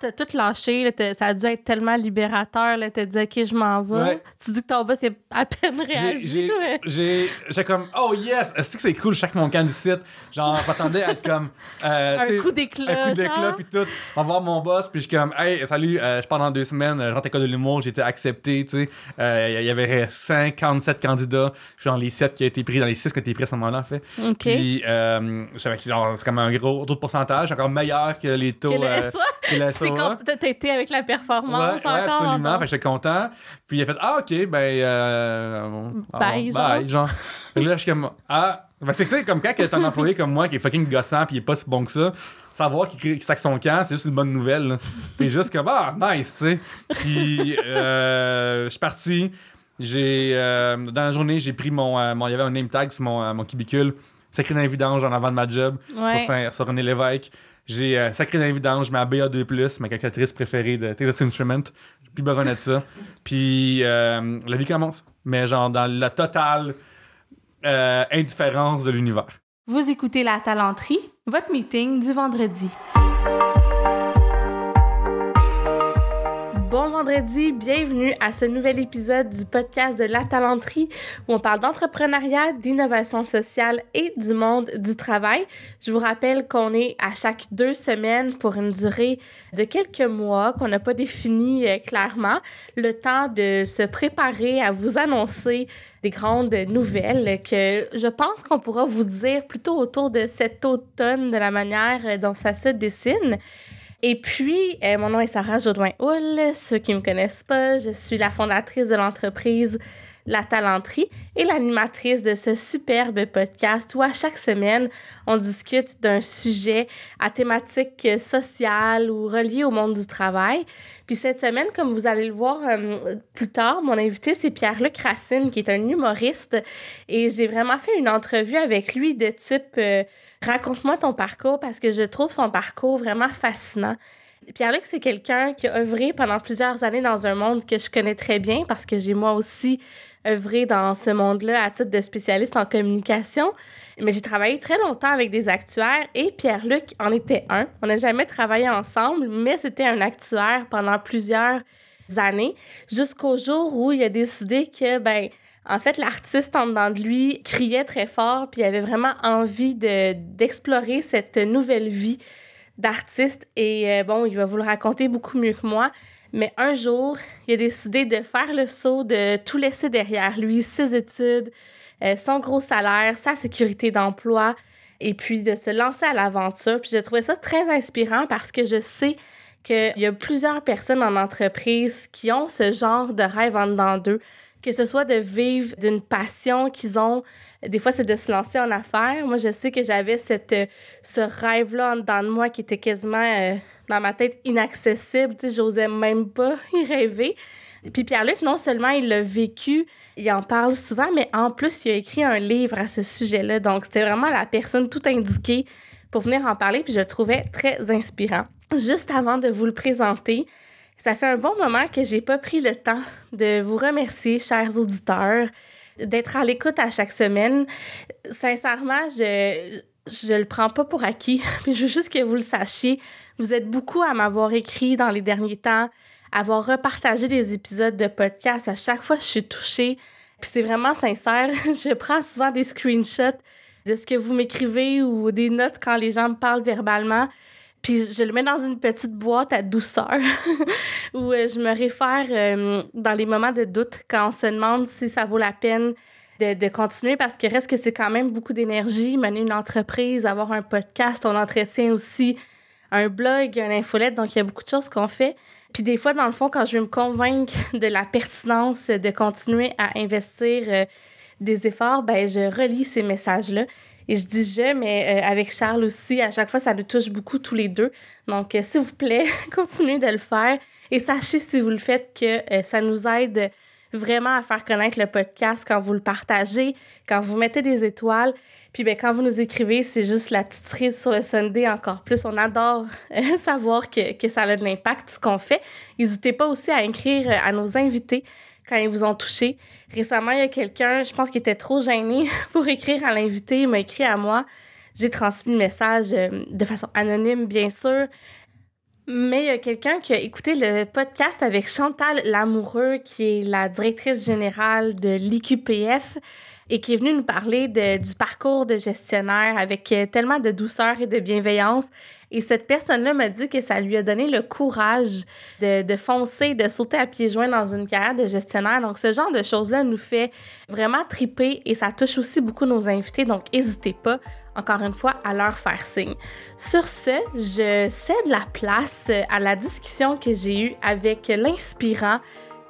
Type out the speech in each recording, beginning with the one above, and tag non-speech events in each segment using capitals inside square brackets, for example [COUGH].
quand t'as tout lâché, là, ça a dû être tellement libérateur. T'as dit, OK, je m'en vais. Ouais. Tu dis que ton boss, il a à peine réagi. J'ai mais- comme, oh yes, est-ce que c'est cool, chaque mon camp du site? Genre, m'attendais à être comme. euh, [LAUGHS] Un coup d'éclat. Un coup d'éclat, puis tout. On va voir mon boss, puis je suis comme, hey, salut, euh, je pars dans deux semaines, euh, je rentre à l'école de l'humour, j'ai été accepté, tu sais. Euh, Il y avait 57 candidats, je suis dans les 7 qui ont été pris, dans les 6 qui ont été pris à ce moment-là, en fait. OK. Puis, euh, je savais que genre, c'est comme un gros taux de pourcentage, encore meilleur que les taux. Que le c'est quand t'as été avec la performance Ouais, ouais, encore. absolument. donc. Fait que j'étais content. Puis il a fait Ah, ok, ben. Euh, bon, Bye, bon, bye, genre. [LAUGHS] Là, je suis comme Ah. Ben, c'est ça, comme quand t'as un employé comme moi qui est fucking gossant puis il est pas si bon que ça, savoir qu'il qu'il sac son camp, c'est juste une bonne nouvelle. là. Puis juste comme Ah, nice, tu sais. Puis euh, je suis parti. J'ai. euh, dans la journée, j'ai pris mon. euh, mon- Il y avait un name tag sur mon, euh, mon cubicule. Sacré dans les vidanges en avant de ma job Ouais. sur, Saint- sur René Lévesque. J'ai euh, sacré dans les vidanges, ma BA2+, ma calculatrice préférée de Texas Instruments. J'ai plus besoin de ça. Puis euh, la vie commence. Mais genre dans la totale euh, indifférence de l'univers. Vous écoutez La Talenterie, votre meeting du vendredi. Bon vendredi, bienvenue à ce nouvel épisode du podcast de La Talenterie où on parle d'entrepreneuriat, d'innovation sociale et du monde du travail. Je vous rappelle qu'on est à chaque deux semaines pour une durée de quelques mois qu'on n'a pas défini euh, clairement, le temps de se préparer à vous annoncer des grandes nouvelles que je pense qu'on pourra vous dire plutôt autour de cet automne de la manière dont ça se dessine. Et puis, euh, mon nom est Sarah Jodoin-Houle. Ceux qui ne me connaissent pas, je suis la fondatrice de l'entreprise La Talenterie et l'animatrice de ce superbe podcast où à chaque semaine, on discute d'un sujet à thématique sociale ou relié au monde du travail. Puis cette semaine, comme vous allez le voir euh, plus tard, mon invité, c'est Pierre-Luc Racine, qui est un humoriste. Et j'ai vraiment fait une entrevue avec lui de type euh, Raconte-moi ton parcours parce que je trouve son parcours vraiment fascinant. Pierre-Luc, c'est quelqu'un qui a œuvré pendant plusieurs années dans un monde que je connais très bien parce que j'ai moi aussi œuvré dans ce monde-là à titre de spécialiste en communication. Mais j'ai travaillé très longtemps avec des actuaires et Pierre-Luc en était un. On n'a jamais travaillé ensemble, mais c'était un actuaire pendant plusieurs années jusqu'au jour où il a décidé que, ben, en fait, l'artiste en dedans de lui criait très fort, puis il avait vraiment envie de, d'explorer cette nouvelle vie d'artiste. Et euh, bon, il va vous le raconter beaucoup mieux que moi. Mais un jour, il a décidé de faire le saut, de tout laisser derrière lui, ses études, euh, son gros salaire, sa sécurité d'emploi, et puis de se lancer à l'aventure. Puis j'ai trouvé ça très inspirant parce que je sais qu'il y a plusieurs personnes en entreprise qui ont ce genre de rêve en dedans d'eux que ce soit de vivre d'une passion qu'ils ont. Des fois, c'est de se lancer en affaires. Moi, je sais que j'avais cette, euh, ce rêve-là en dedans de moi qui était quasiment euh, dans ma tête inaccessible. Tu sais, j'osais même pas [LAUGHS] y rêver. Puis Pierre-Luc, non seulement il l'a vécu, il en parle souvent, mais en plus, il a écrit un livre à ce sujet-là. Donc, c'était vraiment la personne tout indiquée pour venir en parler, puis je le trouvais très inspirant. Juste avant de vous le présenter, ça fait un bon moment que j'ai pas pris le temps de vous remercier, chers auditeurs, d'être à l'écoute à chaque semaine. Sincèrement, je je le prends pas pour acquis, [LAUGHS] mais je veux juste que vous le sachiez. Vous êtes beaucoup à m'avoir écrit dans les derniers temps, avoir repartagé des épisodes de podcast. À chaque fois, je suis touchée. Puis c'est vraiment sincère. [LAUGHS] je prends souvent des screenshots de ce que vous m'écrivez ou des notes quand les gens me parlent verbalement. Puis je le mets dans une petite boîte à douceur [LAUGHS] où euh, je me réfère euh, dans les moments de doute quand on se demande si ça vaut la peine de, de continuer parce que reste que c'est quand même beaucoup d'énergie, mener une entreprise, avoir un podcast, on entretient aussi un blog, un infolette, donc il y a beaucoup de choses qu'on fait. Puis des fois, dans le fond, quand je veux me convaincre [LAUGHS] de la pertinence de continuer à investir euh, des efforts, ben je relis ces messages-là. Et je dis je, mais euh, avec Charles aussi, à chaque fois, ça nous touche beaucoup tous les deux. Donc, euh, s'il vous plaît, [LAUGHS] continuez de le faire. Et sachez, si vous le faites, que euh, ça nous aide vraiment à faire connaître le podcast quand vous le partagez, quand vous mettez des étoiles. Puis ben, quand vous nous écrivez, c'est juste la petite cerise sur le Sunday encore plus. On adore [LAUGHS] savoir que, que ça a de l'impact, ce qu'on fait. N'hésitez pas aussi à écrire à nos invités quand ils vous ont touché. Récemment, il y a quelqu'un, je pense qu'il était trop gêné [LAUGHS] pour écrire à l'invité, il m'a écrit à moi. J'ai transmis le message euh, de façon anonyme, bien sûr. Mais il y a quelqu'un qui a écouté le podcast avec Chantal Lamoureux, qui est la directrice générale de l'IQPF et qui est venue nous parler du parcours de gestionnaire avec euh, tellement de douceur et de bienveillance. Et cette personne-là m'a dit que ça lui a donné le courage de, de, foncer, de sauter à pieds joints dans une carrière de gestionnaire. Donc, ce genre de choses-là nous fait vraiment triper et ça touche aussi beaucoup nos invités. Donc, n'hésitez pas encore une fois, à leur faire signe. Sur ce, je cède la place à la discussion que j'ai eue avec l'inspirant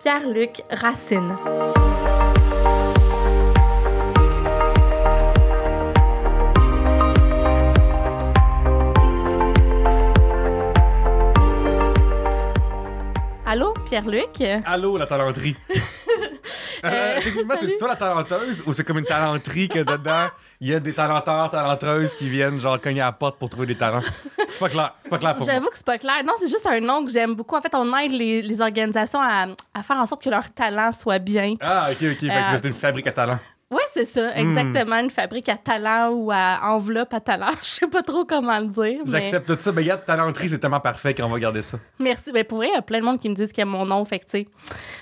Pierre-Luc Racine. Allô, Pierre-Luc? Allô, la talenterie. [LAUGHS] Euh, techniquement, c'est toi la talenteuse ou c'est comme une talenterie que dedans, il y a des talenteurs, talenteuses qui viennent genre cogner à la porte pour trouver des talents? C'est pas clair. C'est pas clair pour J'avoue que c'est pas clair. Non, c'est juste un nom que j'aime beaucoup. En fait, on aide les, les organisations à, à, faire en sorte que leur talent soit bien. Ah, ok, ok. Euh, c'est une fabrique à talent. Oui, c'est ça, hmm. exactement. Une fabrique à talent ou à enveloppe à talent. [LAUGHS] Je sais pas trop comment le dire. J'accepte tout ça. Mais regarde, talenterie, c'est tellement parfait qu'on va garder ça. Merci. Mais pour vrai, il y a plein de monde qui me disent qu'il y a mon nom. Fait que,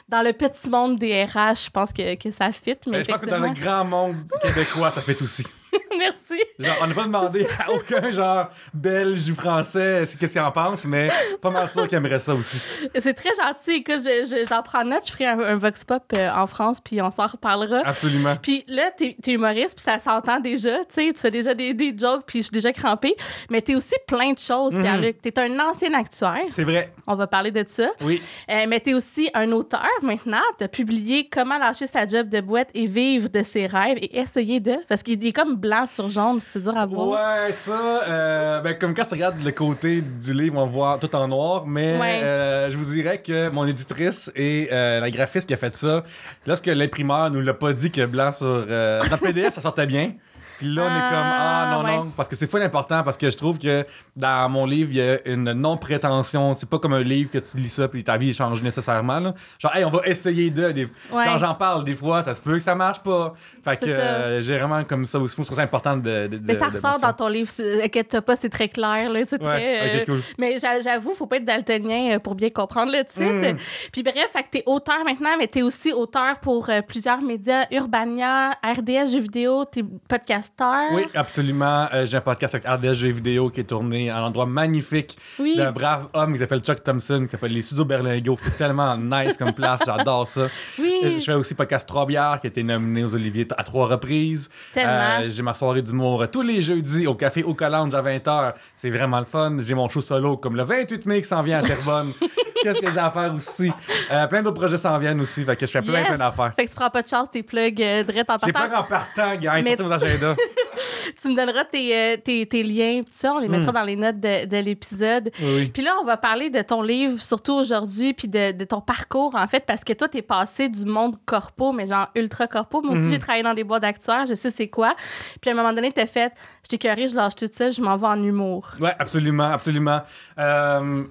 dans le petit monde des RH, je pense que, que ça fit. Mais, mais je pense que dans le grand monde québécois, ça fait aussi. [LAUGHS] [LAUGHS] Merci. Genre, on n'a pas demandé à aucun genre belge ou français qu'est-ce qu'il en pense, mais pas mal sûr qu'il aimerait ça aussi. C'est très gentil. Écoute, j'en prends note, je ferai un, Vox Pop euh, en France, puis on s'en reparlera. Absolument. Puis là, t'es es humoriste, puis ça s'entend déjà, tu sais, tu fais déjà des, des jokes, puis je suis déjà crampée, mais t'es aussi plein de choses, mhm. Pierre-Luc. T'es un ancien actuaire. C'est vrai. On va parler de ça. Oui. Euh, mais t'es aussi un auteur maintenant. T'as publié Comment lâcher sa job de boîte et vivre de ses rêves et essayer de. Parce qu'il est comme blanc sur jaune, c'est dur à voir. Ouais, ça, euh, ben, comme quand tu regardes le côté du livre, on voit tout en noir, mais euh, je vous dirais que mon éditrice et euh, la graphiste qui a fait ça, lorsque l'imprimeur nous l'a pas dit que blanc sur. dans PDF, ça sortait bien. Puis là, on est comme, ah non, ah, non. Parce que c'est fou important, parce que je trouve que dans mon livre, il y a une non-prétention. C'est pas comme un livre que tu lis ça, puis ta vie change nécessairement. Là. Genre, hey, on va essayer de. Des... Genre, j'en parle des fois, ça se peut que ça marche pas. Fait que euh, j'ai vraiment comme ça aussi. Je trouve ça important de. de mais ça ressort dans ton livre, que t'as pas, c'est très clair. Là, c'est très, euh, Mais j'avoue, faut pas être daltonien euh, pour bien comprendre le titre. Mm. Puis bref, fait que t'es auteur maintenant, mais t'es aussi auteur pour plusieurs médias, Urbania, RDS Jeux vidéo, t'es podcast oui, absolument. Euh, j'ai un podcast avec RDS vidéo qui est tourné à un endroit magnifique d'un brave homme qui s'appelle Chuck Thompson, qui s'appelle les Studios Berlingo. C'est tellement [LAUGHS] nice comme place, j'adore ça. Oui. Je fais aussi podcast Trois bières qui a été nominé aux Oliviers à trois reprises. Euh, j'ai ma soirée d'humour tous les jeudis au Café au Collange à 20h. C'est vraiment le fun. J'ai mon show solo comme le 28 mai qui s'en vient à Terrebonne. [LAUGHS] Qu'est-ce que j'ai à faire aussi? Euh, plein d'autres projets s'en viennent aussi. Fait que je fais plein, plein d'affaires. Fait que tu prends pas de chance, tes plugs euh, direct en partant. J'ai pas en partant, gars. Mais... vos agendas. [LAUGHS] tu me donneras tes, euh, tes, tes, liens, tout ça. On les mettra hmm. dans les notes de, de l'épisode. Oui. Puis là, on va parler de ton livre, surtout aujourd'hui, puis de, de, ton parcours, en fait, parce que toi, t'es passé du monde corpo, mais genre ultra corpo. Moi aussi, hmm. j'ai travaillé dans des boîtes d'actuaires, je sais c'est quoi. Puis à un moment donné, t'as fait, je curé, je lâche tout ça, je m'en vais en humour. Ouais, absolument, absolument. Euh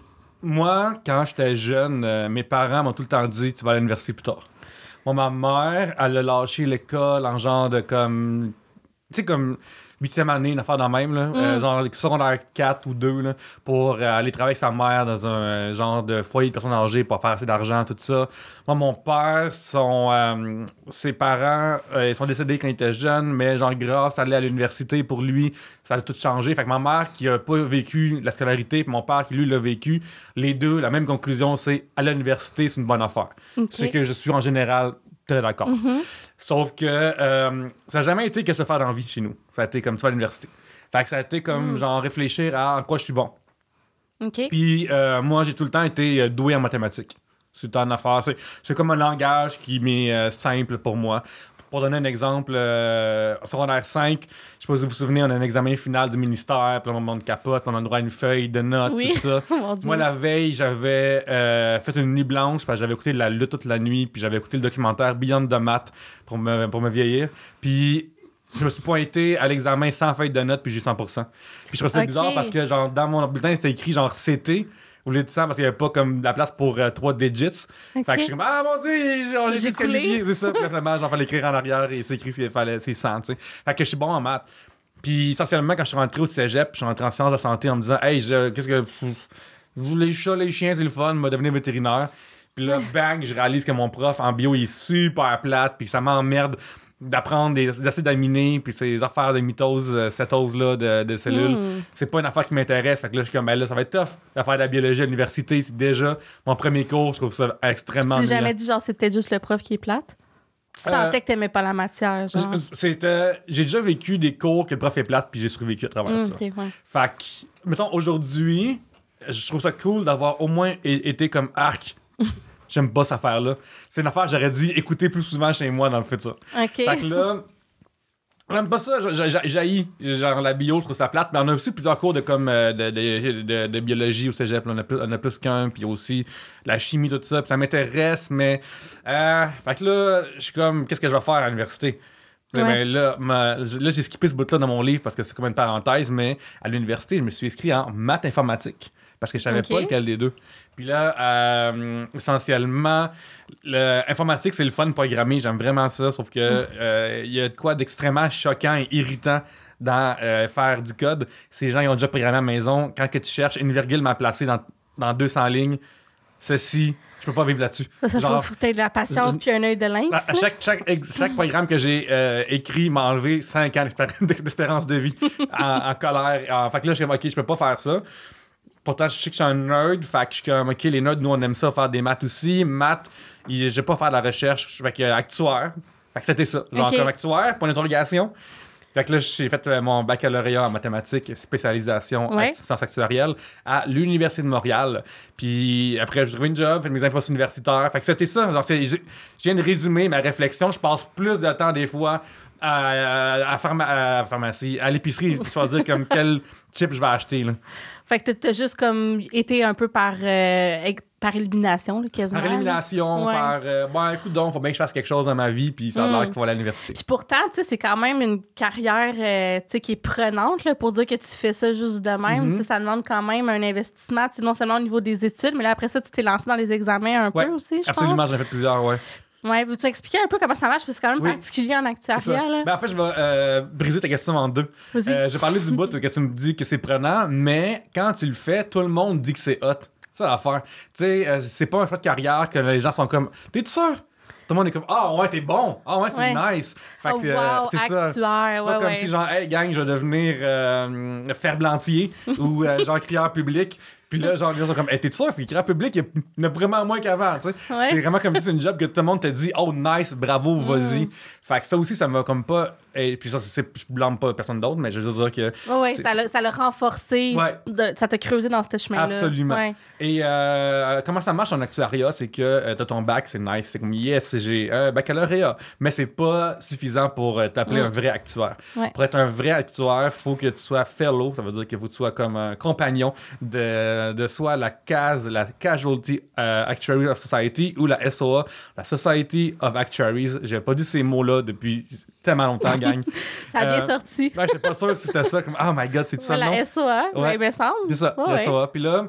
moi, quand j'étais jeune, euh, mes parents m'ont tout le temps dit tu vas à l'université plus tard. Moi, ma mère, elle a lâché l'école en genre de comme. Tu sais, comme huitième année, une affaire dans même, là, euh, mm. genre secondaire 4 ou 2, là, pour euh, aller travailler avec sa mère dans un euh, genre de foyer de personnes âgées pour faire assez d'argent, tout ça. Moi, mon père, son, ses parents, ils sont décédés quand il était jeune, mais genre grâce à aller à l'université, pour lui, ça a tout changé. Fait que ma mère qui a pas vécu la scolarité, puis mon père qui lui l'a vécu, les deux, la même conclusion, c'est aller à l'université, c'est une bonne affaire. C'est que je suis en général très d'accord. Mm-hmm. Sauf que euh, ça n'a jamais été que se faire d'envie chez nous. Ça a été comme tu vas à l'université. Fait que ça a été comme mm. genre réfléchir à en quoi je suis bon. Puis euh, moi, j'ai tout le temps été euh, doué en mathématiques. C'est une affaire. C'est comme un langage qui m'est simple pour moi. Pour donner un exemple, euh, en secondaire 5, je sais pas si vous vous souvenez, on a un examen final du ministère, puis on monte capote, on a droit à une feuille de notes, tout ça. [LAUGHS] Moi, la veille, j'avais euh, fait une nuit blanche, parce que j'avais écouté la lutte toute la nuit, puis j'avais écouté le documentaire Beyond the Mat pour me, pour me vieillir. Puis je me suis pointé à l'examen sans feuille de notes, puis j'ai eu 100%. Puis je trouvais ça bizarre parce que genre, dans mon bulletin, c'était écrit genre CT au lieu de 100 parce qu'il n'y avait pas comme la place pour 3 euh, digits. Fait que je suis comme, ah mon dieu, j'ai disqualifié. C'est ça. [LAUGHS] Finalement, j'en fallait écrire en arrière et c'est écrit qu'il fallait, c'est 100, tu sais. Fait que je suis bon en maths. Puis essentiellement, quand je suis rentré au cégep, je suis rentré en sciences de santé en me disant, hey, qu'est-ce que. Les chats, les chiens, c'est le fun, m'a devenu vétérinaire. Puis là, [LAUGHS] bang, je réalise que mon prof en bio il est super plate, puis ça m'emmerde d'apprendre des, des acides aminés, puis ces affaires de mitose, euh, cétose-là de, de cellules. Hmm. C'est pas une affaire qui m'intéresse. Fait que là, je suis comme, ben là, ça va être tough de faire de la biologie à l'université. C'est déjà mon premier cours, je trouve ça extrêmement Tu jamais dit, genre, c'est peut-être juste le prof qui est plate? Tu Euh, sentais que t'aimais pas la matière, genre? C'était, j'ai déjà vécu des cours que le prof est plate, puis j'ai survécu à travers Hmm, ça. ouais. Fait que, mettons, aujourd'hui, je trouve ça cool d'avoir au moins été comme arc. [LAUGHS] J'aime pas cette affaire-là. C'est une affaire que j'aurais dû écouter plus souvent chez moi dans le futur. Ok. Fait que là, j'aime pas ça, j'haïs. Genre la bio, je trouve ça plate. Mais on a aussi plusieurs cours de, comme, euh, de, de- de- de biologie au cégep. là. On a plus, on a plus qu'un, puis aussi la chimie, tout ça. Puis ça m'intéresse, mais. euh, fait que là, je suis comme, qu'est-ce que je vais faire à l'université? Ouais. ben, là, ma- là, j'ai skippé ce bout-là dans mon livre parce que c'est comme une parenthèse, mais à l'université, je me suis inscrit en maths informatique parce que je savais pas lequel des deux. Puis là, euh, essentiellement, le, informatique, c'est le fun de programmer. J'aime vraiment ça. Sauf que euh, il y a de quoi d'extrêmement choquant et irritant dans euh, faire du code. Ces gens, ils ont déjà programmé à la maison. Quand que tu cherches une virgule mal placée dans, dans 200 lignes, ceci, je peux pas vivre là-dessus. Ça, ça Genre, faut que de la patience puis un œil de lynx. à- à chaque, chaque, chaque programme que j'ai euh, écrit m'a enlevé 5 ans d'espér- [LAUGHS] d'espérance de vie [LAUGHS] en, en colère. En, fait que là, je suis OK, je peux pas faire ça. Pourtant, je sais que je suis un nerd. Fait que je suis comme, OK, les nerds, nous, on aime ça, faire des maths aussi. Maths, je vais pas faire de la recherche. Fait que euh, actuaire. Fait que c'était ça. Genre, OK. comme actuaire, point d'interrogation. Fait que là, j'ai fait euh, mon baccalauréat en mathématiques, spécialisation en sciences actuarielles à l'Université de Montréal. Puis après, j'ai trouvé une job, fait mes impostes universitaires. Fait que c'était ça. Genre, c'est- j'ai- je viens de résumer ma réflexion. Je passe plus de temps des fois à, à, à pharma- à pharmacie, à l'épicerie, choisir comme quel chip je vais acheter. Là. Fait que t'as- juste comme été un peu par, euh, par élimination, là, quasiment. Par élimination, Ouais. par euh, bon, écoute donc, faut bien que je fasse quelque chose dans ma vie, puis ça a Mm. l'air qu'il faut aller à l'université. Puis pourtant, tu sais, c'est quand même une carrière euh, tu sais, qui est prenante là, pour dire que tu fais ça juste de même. Mhm. Sais, Ça demande quand même un investissement, non seulement au niveau des études, mais là, après ça, tu t'es lancé dans les examens un Ouais, peu aussi, je Absolument, pense. j'en ai fait plusieurs, ouais. Ouais, veux-tu expliquer un peu comment ça marche? Parce que c'est quand même Oui. particulier en actuariat. Là. Ben, en fait, je vais euh, briser ta question en deux. Euh, j'ai parlé du bout que tu me dis que c'est prenant, mais quand tu le fais, tout le monde dit que c'est hot. C'est ça l'affaire. Tu sais, euh, c'est pas un choix de carrière que les gens sont comme T'es sûr? Tout le monde est comme Ah ouais, t'es bon. Ah ouais, c'est Ouais. nice. Fait oh, que, euh, wow, c'est ça. C'est ouais, pas comme ouais. si genre, hey gang, je vais devenir euh, ferblantier [LAUGHS] ou euh, genre crieur public. Puis là, genre, les gens sont comme, hey, t'es sûr, c'est crieur public, il y en a vraiment moins qu'avant, tu sais. Ouais. C'est vraiment comme si c'est une job que tout le monde te dit, oh nice, bravo, vas-y. Fait que ça aussi, ça m'a comme pas. Et puis ça, c'est- je blâme pas personne d'autre, mais je veux juste dire que. Ouais, c'est- ça l'a- renforcé. Ouais. de- ça t'a creusé dans ce chemin-là. Absolument. Ouais. Et euh, comment ça marche en actuariat, c'est que euh, t'as ton bac, c'est nice, c'est comme yes, j'ai un baccalauréat, mais c'est pas suffisant pour euh, t'appeler Mm. un vrai actuaire. Pour être un vrai actuaire, faut que tu sois fellow, ça veut dire qu'il faut que tu sois comme un compagnon de, de soit la CAS, la Casualty euh, Actuary of Society, ou la SOA, la Society of Actuaries. J'ai pas dit ces mots-là depuis tellement longtemps, gang. [LAUGHS] Ça a bien Euh, sorti. Ouais, j'étais pas sûr si c'était ça, comme oh my god, c'est ça nom? la SOA, Ouais. ouais. il me semble. C'est ça, la ouais. SOA. Puis là,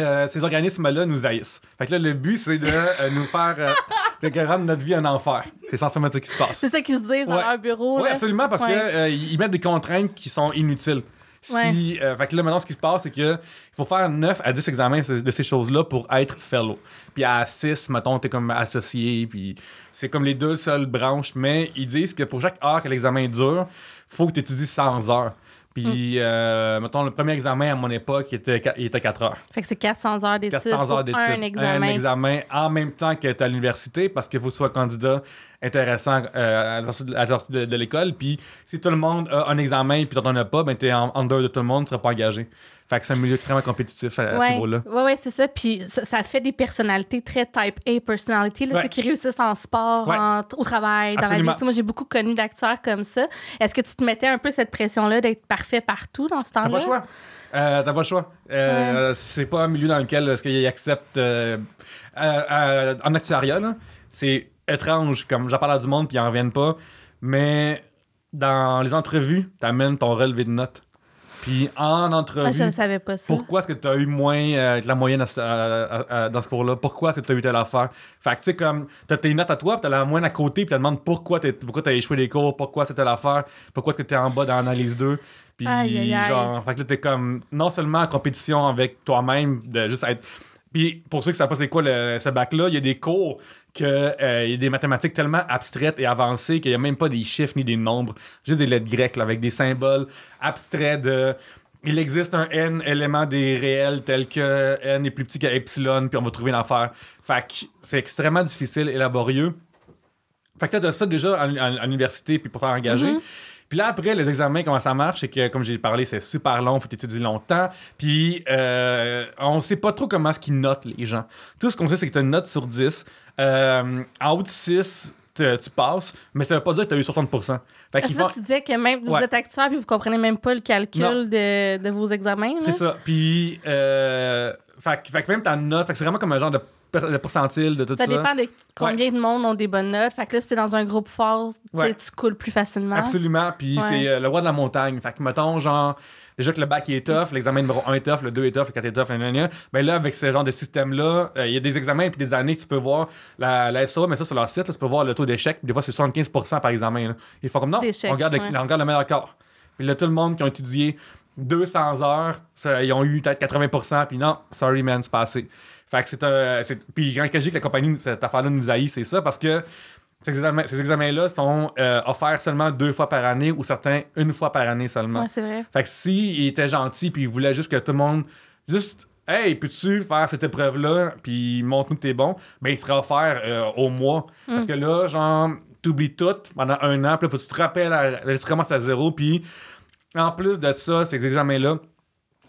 euh, ces organismes-là nous haïssent. Fait que là, le but, c'est de euh, nous faire. Euh, [LAUGHS] de rendre notre vie un enfer. C'est essentiellement ce qui se passe. C'est ça qu'ils se disent dans Ouais. leur bureau. Oui, absolument, parce Ouais. qu'ils ils mettent des contraintes qui sont inutiles. Si, euh, fait que là, maintenant, ce qui se passe, c'est qu'il faut faire 9 à 10 examens de de ces choses-là pour être fellow. Puis à 6, mettons, t'es comme associé, puis c'est comme les deux seules branches, mais ils disent que pour chaque heure que l'examen dure, faut que tu étudies 100 heures. Puis, euh, mettons, le premier examen à mon époque, il était, il était 4 heures. Fait que c'est 400 heures d'études 400 pour heures d'études. un examen. Un examen en même temps que tu à l'université parce qu'il faut que tu sois candidat intéressant euh, à la sortie de, l'école. Puis si tout le monde a un examen puis tu n'en as pas, ben tu es en under de tout le monde, tu ne seras pas engagé. Fait que c'est un milieu extrêmement compétitif à, à ce niveau-là. ouais, ouais, c'est ça. Puis ça, ça fait des personnalités très type A personality, là, tu Ouais. qui réussissent en sport, en- au travail, dans la vie. Tu moi, j'ai beaucoup connu d'acteurs comme ça. Est-ce que tu te mettais un peu cette pression-là d'être parfait partout dans ce T'as temps-là? pas le choix. Euh, T'as pas le choix. Euh, C'est pas un milieu dans lequel est-ce qu'ils acceptent. euh, euh, euh, en actuariat, c'est étrange, comme j'en parle à du monde puis ils en reviennent pas. Mais dans les entrevues, t'amènes ton relevé de notes. Puis en entrevue. Ah, je ne savais pas ça. Pourquoi est-ce que tu as eu moins euh, que la moyenne à ce- à- à- à- dans ce cours-là? Pourquoi est-ce que tu as eu telle affaire? Fait que tu sais, comme, tu as tes notes à toi, puis tu as la moyenne à côté, puis tu te demandes pourquoi tu as échoué des cours, pourquoi c'est telle affaire, pourquoi est-ce que tu es en bas dans l'analyse 2. Puis, Aïe, aïe, aïe. genre, fait que là, t'es comme non seulement en compétition avec toi-même, de juste être. Puis, pour ceux qui savent pas c'est quoi le, ce bac-là, il y a des cours que euh, y a des mathématiques tellement abstraites et avancées qu'il n'y a même pas des chiffres ni des nombres, juste des lettres grecques avec des symboles abstraits de. Il existe un n élément des réels tel que n est plus petit qu'epsilon, puis on va trouver une affaire. Fait que c'est extrêmement difficile et laborieux. Fait que t'as ça déjà à, à- l'université, puis pour faire engager. Mhm. Puis là, après, les examens, comment ça marche, c'est que, comme j'ai parlé, c'est super long, faut étudier longtemps. Puis, euh, on sait pas trop comment est-ce qu'ils notent les gens. Tout ce qu'on sait, c'est que tu as une note sur 10. Euh, en haut de 6, te- tu passes, mais ça veut pas dire que tu as eu 60%. Fait C'est ça, tu disais que même vous Ouais. êtes actuaire puis vous comprenez même pas le calcul de, de vos examens. C'est ça. Puis, euh, fait, que- fait que même ta note, c'est vraiment comme un genre de, pourcentile de tout ça. Ça dépend de combien de monde ont des bonnes notes. Fait que là, si t'es dans un groupe fort, Ouais. tu coules plus facilement. Absolument. Puis Ouais. c'est euh, le roi de la montagne. Fait que, mettons, genre, déjà que le bac il est tough, l'examen numéro 1 est tough, le 2 est tough, le 4 est tough, gna, ben là, avec ce genre de système-là, euh, il y a des examens puis des années que tu peux voir la, la SOA, mais ça sur leur site, là, tu peux voir le taux d'échec. Des fois, c'est 75% par examen. là. Ils font comme non, on regarde, le, on regarde le meilleur corps. Puis là, tout le monde qui ont étudié 200 heures, ça, ils ont eu peut-être 80%, puis non, sorry man, c'est pas assez. Fait que c'est un. Puis quand je dis que la compagnie, cette affaire-là nous haït, c'est ça, parce que ces examens- ces examens-là sont euh, offerts seulement deux fois par année ou certains une fois par année seulement. Ouais, c'est vrai. Fait que s'il était gentil puis il voulait juste que tout le monde juste Hey, peux-tu faire cette épreuve-là puis montre-nous que t'es bon, ben il serait offert euh, au mois. Parce que là, genre, t'oublies tout pendant un an, puis là, faut que tu te rappelles, à- là, tu commences à zéro, puis en plus de ça, ces examens-là,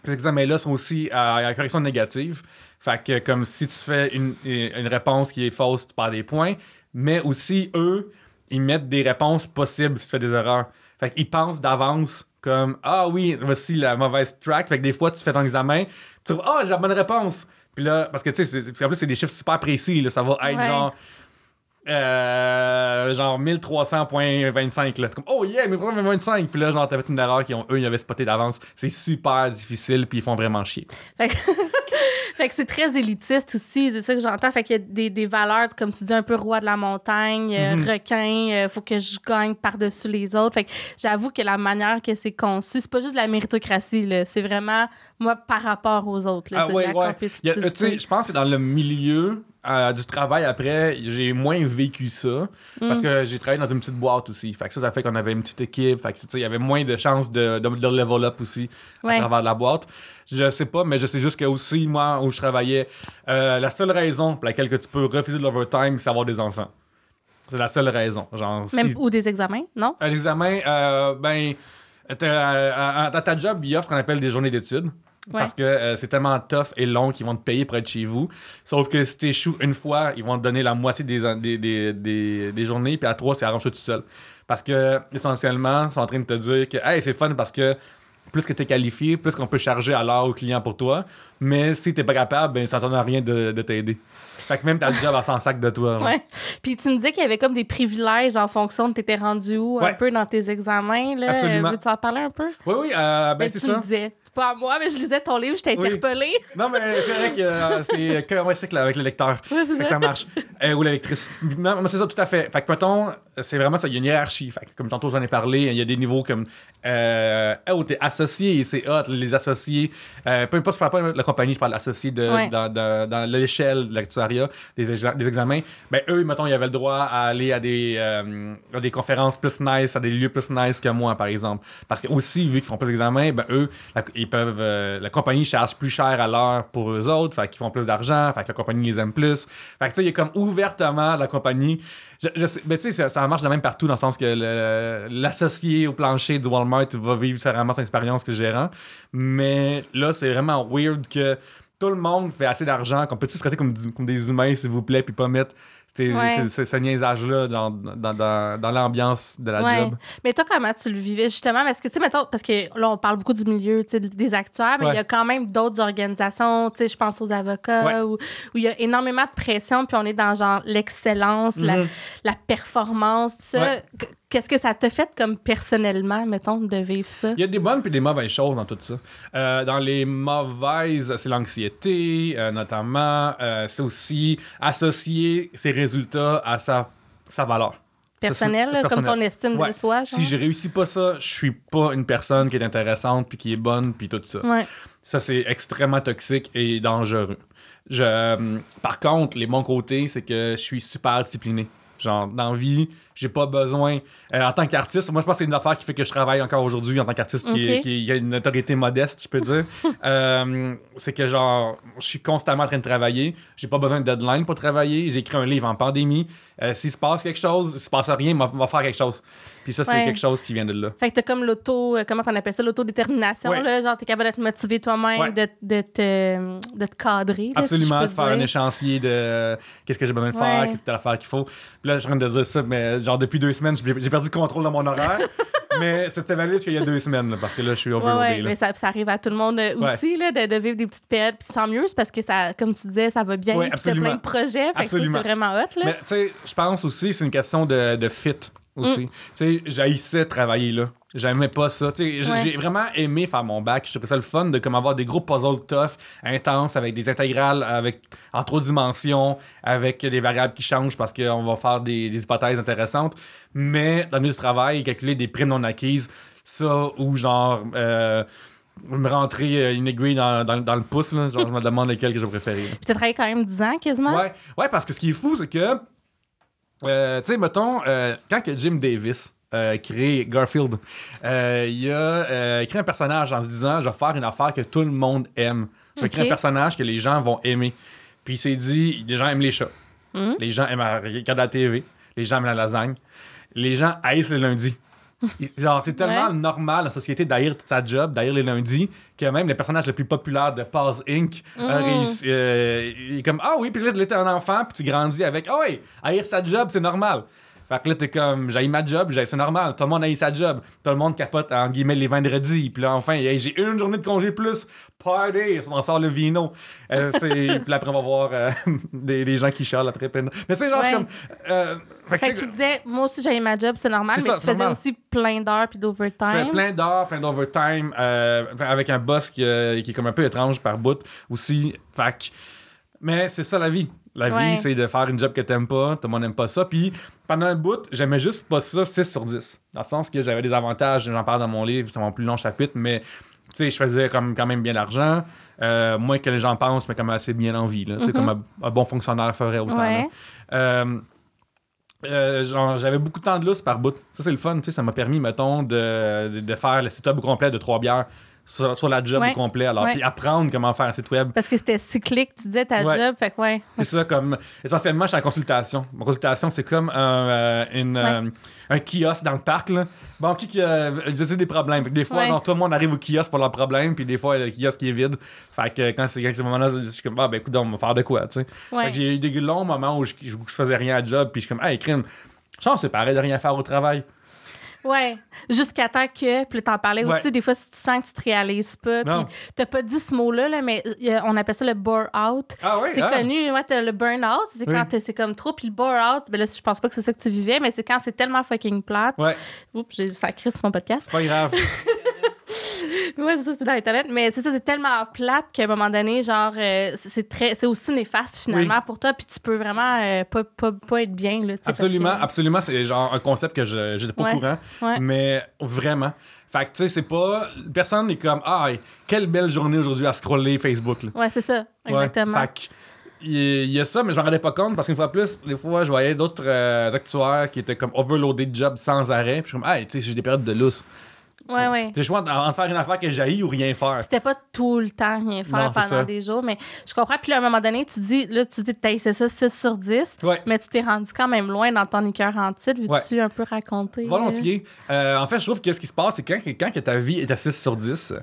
ces examens-là sont aussi à, à correction négative. Fait que comme si tu fais une, une réponse qui est fausse, tu perds des points. Mais aussi, eux, ils mettent des réponses possibles si tu fais des erreurs. Fait qu'ils pensent d'avance comme Ah oui, voici la mauvaise track. Fait que des fois, tu fais ton examen, tu trouves Ah, j'ai la bonne réponse. Puis là, parce que tu sais, en plus, c'est des chiffres super précis. Là, ça va être Ouais. genre. Euh, genre 1300.25 là. Comme, oh yeah, 1300.25 puis là genre t'avais une erreur qu'ils ont eux ils avaient spoté d'avance. C'est super difficile puis ils font vraiment chier. [LAUGHS] Fait que, c'est très élitiste aussi, c'est ça que j'entends. Fait qu'il y a des, des valeurs, comme tu dis, un peu roi de la montagne, euh, Mhm. requin, euh, faut que je gagne par-dessus les autres. Fait que j'avoue que la manière que c'est conçu, c'est pas juste de la méritocratie, là. C'est vraiment, moi, par rapport aux autres. Là, Ah c'est ouais, de la ouais. Compétitivité. je pense que dans le milieu euh, du travail après, j'ai moins vécu ça parce Mm. que j'ai travaillé dans une petite boîte aussi. Fait que ça, ça fait qu'on avait une petite équipe. Fait que il y avait moins de chances de, de, de level up aussi Ouais. à travers la boîte. Je sais pas, mais je sais juste que aussi, moi, où je travaillais, euh, la seule raison pour laquelle que tu peux refuser de l'overtime, c'est avoir des enfants. C'est la seule raison. Genre, Même, si- ou des examens, non? à l'examen, euh, ben, t'as- à, ta job, il offre ce qu'on appelle des journées d'études. Ouais. Parce que euh, c'est tellement tough et long qu'ils vont te payer pour être chez vous. Sauf que si t'échoues une fois, ils vont te donner la moitié des, des, des, des, des journées, puis à trois, c'est arrange-toi tout seul. Parce que, essentiellement, ils sont en train de te dire que, hey, c'est fun parce que plus que t'es qualifié, plus qu'on peut charger à l'heure au client pour toi. Mais si t'es pas capable, ben, ça ne à rien de, de t'aider. Fait que même ta job, elle s'en sac de toi. Ouais. Puis tu me disais qu'il y avait comme des privilèges en fonction de t'étais rendu où un peu dans tes examens. Là. Absolument. Veux-tu en parler un peu? Oui, oui, euh, ben, Ben, c'est tu ça. disais. Pas à moi, mais je lisais ton livre, je t'ai Oui. interpellée. Non, mais c'est vrai que euh, c'est [LAUGHS] que ouais, c'est que avec le lecteur. Ouais, que ça. ça marche. Euh, ou la lectrice. Non, mais c'est ça, tout à fait. Fait que, mettons, c'est vraiment ça. Il y a une hiérarchie. Fait que, comme tantôt, j'en ai parlé, il y a des niveaux comme. Euh, oh, t'es associé, c'est hot. Les associés. Euh, peu importe, je parle pas de la compagnie, je parle d'associés de, Ouais. dans, dans, dans l'échelle de l'actuariat, des, des examens. Ben, eux, mettons, ils avaient le droit à aller à des, à des conférences plus nice, à des lieux plus nice que moi, par exemple. Parce que aussi, vu qu'ils font plus d'examens, ben, eux, la, ils peuvent, euh, la compagnie charge plus cher à l'heure pour eux autres, fait qu'ils font plus d'argent, fait que la compagnie les aime plus. Fait que, tu sais, il a comme ouvertement la compagnie. Mais tu sais, ça, marche de même partout dans le sens que l'associé au plancher du Walmart va vivre vraiment son expérience que le gérant. Mais là, c'est vraiment weird que tout le monde fait assez d'argent, qu'on peut se traiter comme, des humains, s'il vous plaît, puis pas mettre Ouais. ce niaisage-là dans, dans, dans, dans l'ambiance de la Ouais. job. Mais toi, comment tu le vivais justement? Parce que, tu sais, parce que là, on parle beaucoup du milieu des actuaires, mais il Ouais. y a quand même d'autres organisations, tu sais, je pense aux avocats, où, il y a énormément de pression, puis on est dans genre l'excellence, la, Mhm. la performance, tout ça. Qu'est-ce que ça t'a fait comme personnellement, mettons, de vivre ça? Il y a des bonnes puis des mauvaises choses dans tout ça. Euh, dans les mauvaises, c'est l'anxiété, euh, notamment. Euh, c'est aussi associer ses résultats à sa, sa valeur. personnel, comme ton estime Ouais. de soi. Genre? Si je réussis pas ça, je suis pas une personne qui est intéressante, puis qui est bonne, puis tout ça. Ouais. Ça, c'est extrêmement toxique et dangereux. Je, par contre, les bons côtés, c'est que je suis super discipliné. Genre, dans la vie, j'ai pas besoin. euh, en tant qu'artiste, moi, je pense que c'est une affaire qui fait que je travaille encore aujourd'hui en tant qu'artiste qui, a une notoriété modeste, je peux dire. [LAUGHS] Euh, c'est que, genre, je suis constamment en train de travailler. J'ai pas besoin de deadline pour travailler. J'ai écrit un livre en pandémie. Euh, S'il se passe quelque chose, s'il se passe rien, on va faire quelque chose. Puis ça, c'est Ouais. quelque chose qui vient de là. Fait que t'as comme l'auto, euh, comment qu'on appelle ça, l'autodétermination, Ouais. là? Genre, t'es capable de te motiver toi-même, Ouais. de, de, te, de te cadrer. là, Absolument, si de faire un échéancier de euh, qu'est-ce que j'ai besoin de faire, qu'est-ce que l'affaire qu'il faut. Puis là, je suis en train de dire ça, mais genre depuis deux semaines, j'ai j'ai perdu le contrôle de mon horaire. [LAUGHS] mais c'était valide qu'il y a deux semaines, là, parce que là, je suis Ouais, overloadé. ouais, là. mais ça, ça arrive à tout le monde euh, Ouais. aussi, là, de, de vivre des petites périodes. Puis tant mieux, c'est parce que, ça, comme tu disais, ça va bien. Ouais, puis t'as absolument. plein de projets. Fait que ça, c'est vraiment hot, là. Mais tu sais, je pense aussi c'est une question de, de fit aussi. Tu sais, j'haïssais travailler là. J'aimais pas ça. Tu sais, j- Ouais. J'ai vraiment aimé faire mon bac. Je trouvais ça le fun de comme avoir des gros puzzles tough, intenses, avec des intégrales avec, en trois dimensions, avec des variables qui changent parce qu'on va faire des, des hypothèses intéressantes. Mais dans le milieu du travail, calculer des primes non acquises, ça, ou genre... euh, me rentrer euh, une aiguille dans, dans- dans le pouce, là, genre je me demande lequel que je préférais. [LAUGHS] Puis t'as travaillé quand même 10 ans, quasiment? Ouais, ouais, parce que ce qui est fou, c'est que, euh, tu sais, mettons, euh, quand que Jim Davis a créé Garfield, euh, il a euh, créé un personnage en se disant Je vais faire une affaire que tout le monde aime. Je vais créer un personnage que les gens vont aimer. Puis il s'est dit Les gens aiment les chats. Mhm. Les gens aiment regarder la TV. Les gens aiment la lasagne. Les gens haïssent le lundi. Genre, c'est tellement Ouais. normal la société d'haïr sa job, d'haïr les lundis, que même le personnage le plus populaire de Paz Inc. Mm. euh, il est comme Ah oui, puis là, t'es un enfant, puis tu grandis avec Ah oui, haïr sa job, c'est normal. Fait que là, t'es comme J'ai ma job, j'ai- c'est normal. Tout le monde haït sa job. Tout le monde capote, en guillemets, les vendredis. Puis là, enfin, hey, j'ai une journée de congé plus. Party! On sort le vino. Euh, c'est- [LAUGHS] puis là, après, on va voir euh, des, des gens qui chialent après. Mais tu sais, genre, Ouais. comme. euh, fait que Fait que tu disais, moi aussi, j'avais ma job, c'est normal, mais ça, tu faisais normal. aussi plein d'heures puis d'overtime. plein d'heures, plein d'overtime, euh, avec un boss qui, euh, qui est comme un peu étrange par bout aussi. Fait que- mais c'est ça la vie. La Ouais. vie, c'est de faire une job que t'aimes pas, tout le monde n'aime pas ça. Puis pendant un bout, j'aimais juste pas ça 6 sur 10. Dans le sens que j'avais des avantages, j'en parle dans mon livre, c'est mon plus long chapitre, mais tu sais, je faisais comme, quand même bien d'argent. Euh, moins que les gens pensent, mais quand même assez bien en vie. C'est Mhm. comme un, un bon fonctionnaire ferait autant. Ouais. Euh, euh, j'avais beaucoup de temps de lousse par bout. Ça, c'est le fun. tu sais, Ça m'a permis, mettons, de, de, de faire le au complet de trois bières sur, sur la job Ouais. au complet. Alors, puis apprendre comment faire un site web. Parce que c'était cyclique, tu disais ta job, fait que ouais. C'est ça, comme. Essentiellement, je suis en consultation. Mon consultation, c'est comme un, euh, une, euh, un kiosque dans le parc. Là. Bon, qui qui a j'ai des problèmes. Fait que des fois, Ouais. genre, tout le monde arrive au kiosque pour leurs problèmes, puis des fois, le kiosque est vide. Fait que quand c'est ce moment-là, je suis comme, ah, ben écoute, on va faire de quoi, tu sais. Ouais. j'ai eu des longs moments où je, je, je faisais rien à job, puis je suis comme, hey, crime, que c'est pareil de rien faire au travail. Ouais. Jusqu'à temps que, puis t'en parlais Ouais. aussi, des fois, si tu sens que tu te réalises pas, puis t'as pas dit ce mot-là, là, mais euh, on appelle ça le bore-out. Ah oui, C'est ah. connu, ouais, t'as le burn-out, c'est Oui. quand t'es- c'est comme trop, puis le bore-out, ben là, je pense pas que c'est ça que tu vivais, mais c'est quand c'est tellement fucking plate. Ouais, Oups, j'ai sacré sur mon podcast. c'est pas grave. [LAUGHS] [LAUGHS] Ouais, c'est ça, c'est dans Internet. Mais c'est ça, c'est tellement plate qu'à un moment donné, genre, euh, c'est- très, c'est aussi néfaste finalement pour toi, puis tu peux vraiment euh, pas, pas, pas être bien, là, Absolument, que- absolument. C'est genre un concept que je j'étais pas Ouais, au courant. ouais. Mais vraiment. Fait que tu sais, c'est pas. Personne n'est comme Ah, quelle belle journée aujourd'hui à scroller Facebook. Là. Ouais, c'est ça, Ouais. exactement. Fait que, il y- a ça, mais je m'en rendais pas compte parce qu'une fois plus, des fois, je voyais d'autres euh, actuaires qui étaient comme overloadés de jobs sans arrêt. Puis je suis comme, hey, tu sais, j'ai des périodes de lousse. Ouais, ouais. Tu sais, je suis en, en faire une affaire que j'haïs ou rien faire. C'était pas tout le temps rien faire Non, c'est pendant des jours, mais je comprends. Puis là, à un moment donné, tu dis, là, tu dis essayé ça 6 sur 10, Ouais. mais tu t'es rendu quand même loin dans ton écœur en titre. Veux-tu un peu raconter? Volontiers. Euh, en fait, je trouve que ce qui se passe, c'est quand, quand ta vie est à 6 sur 10,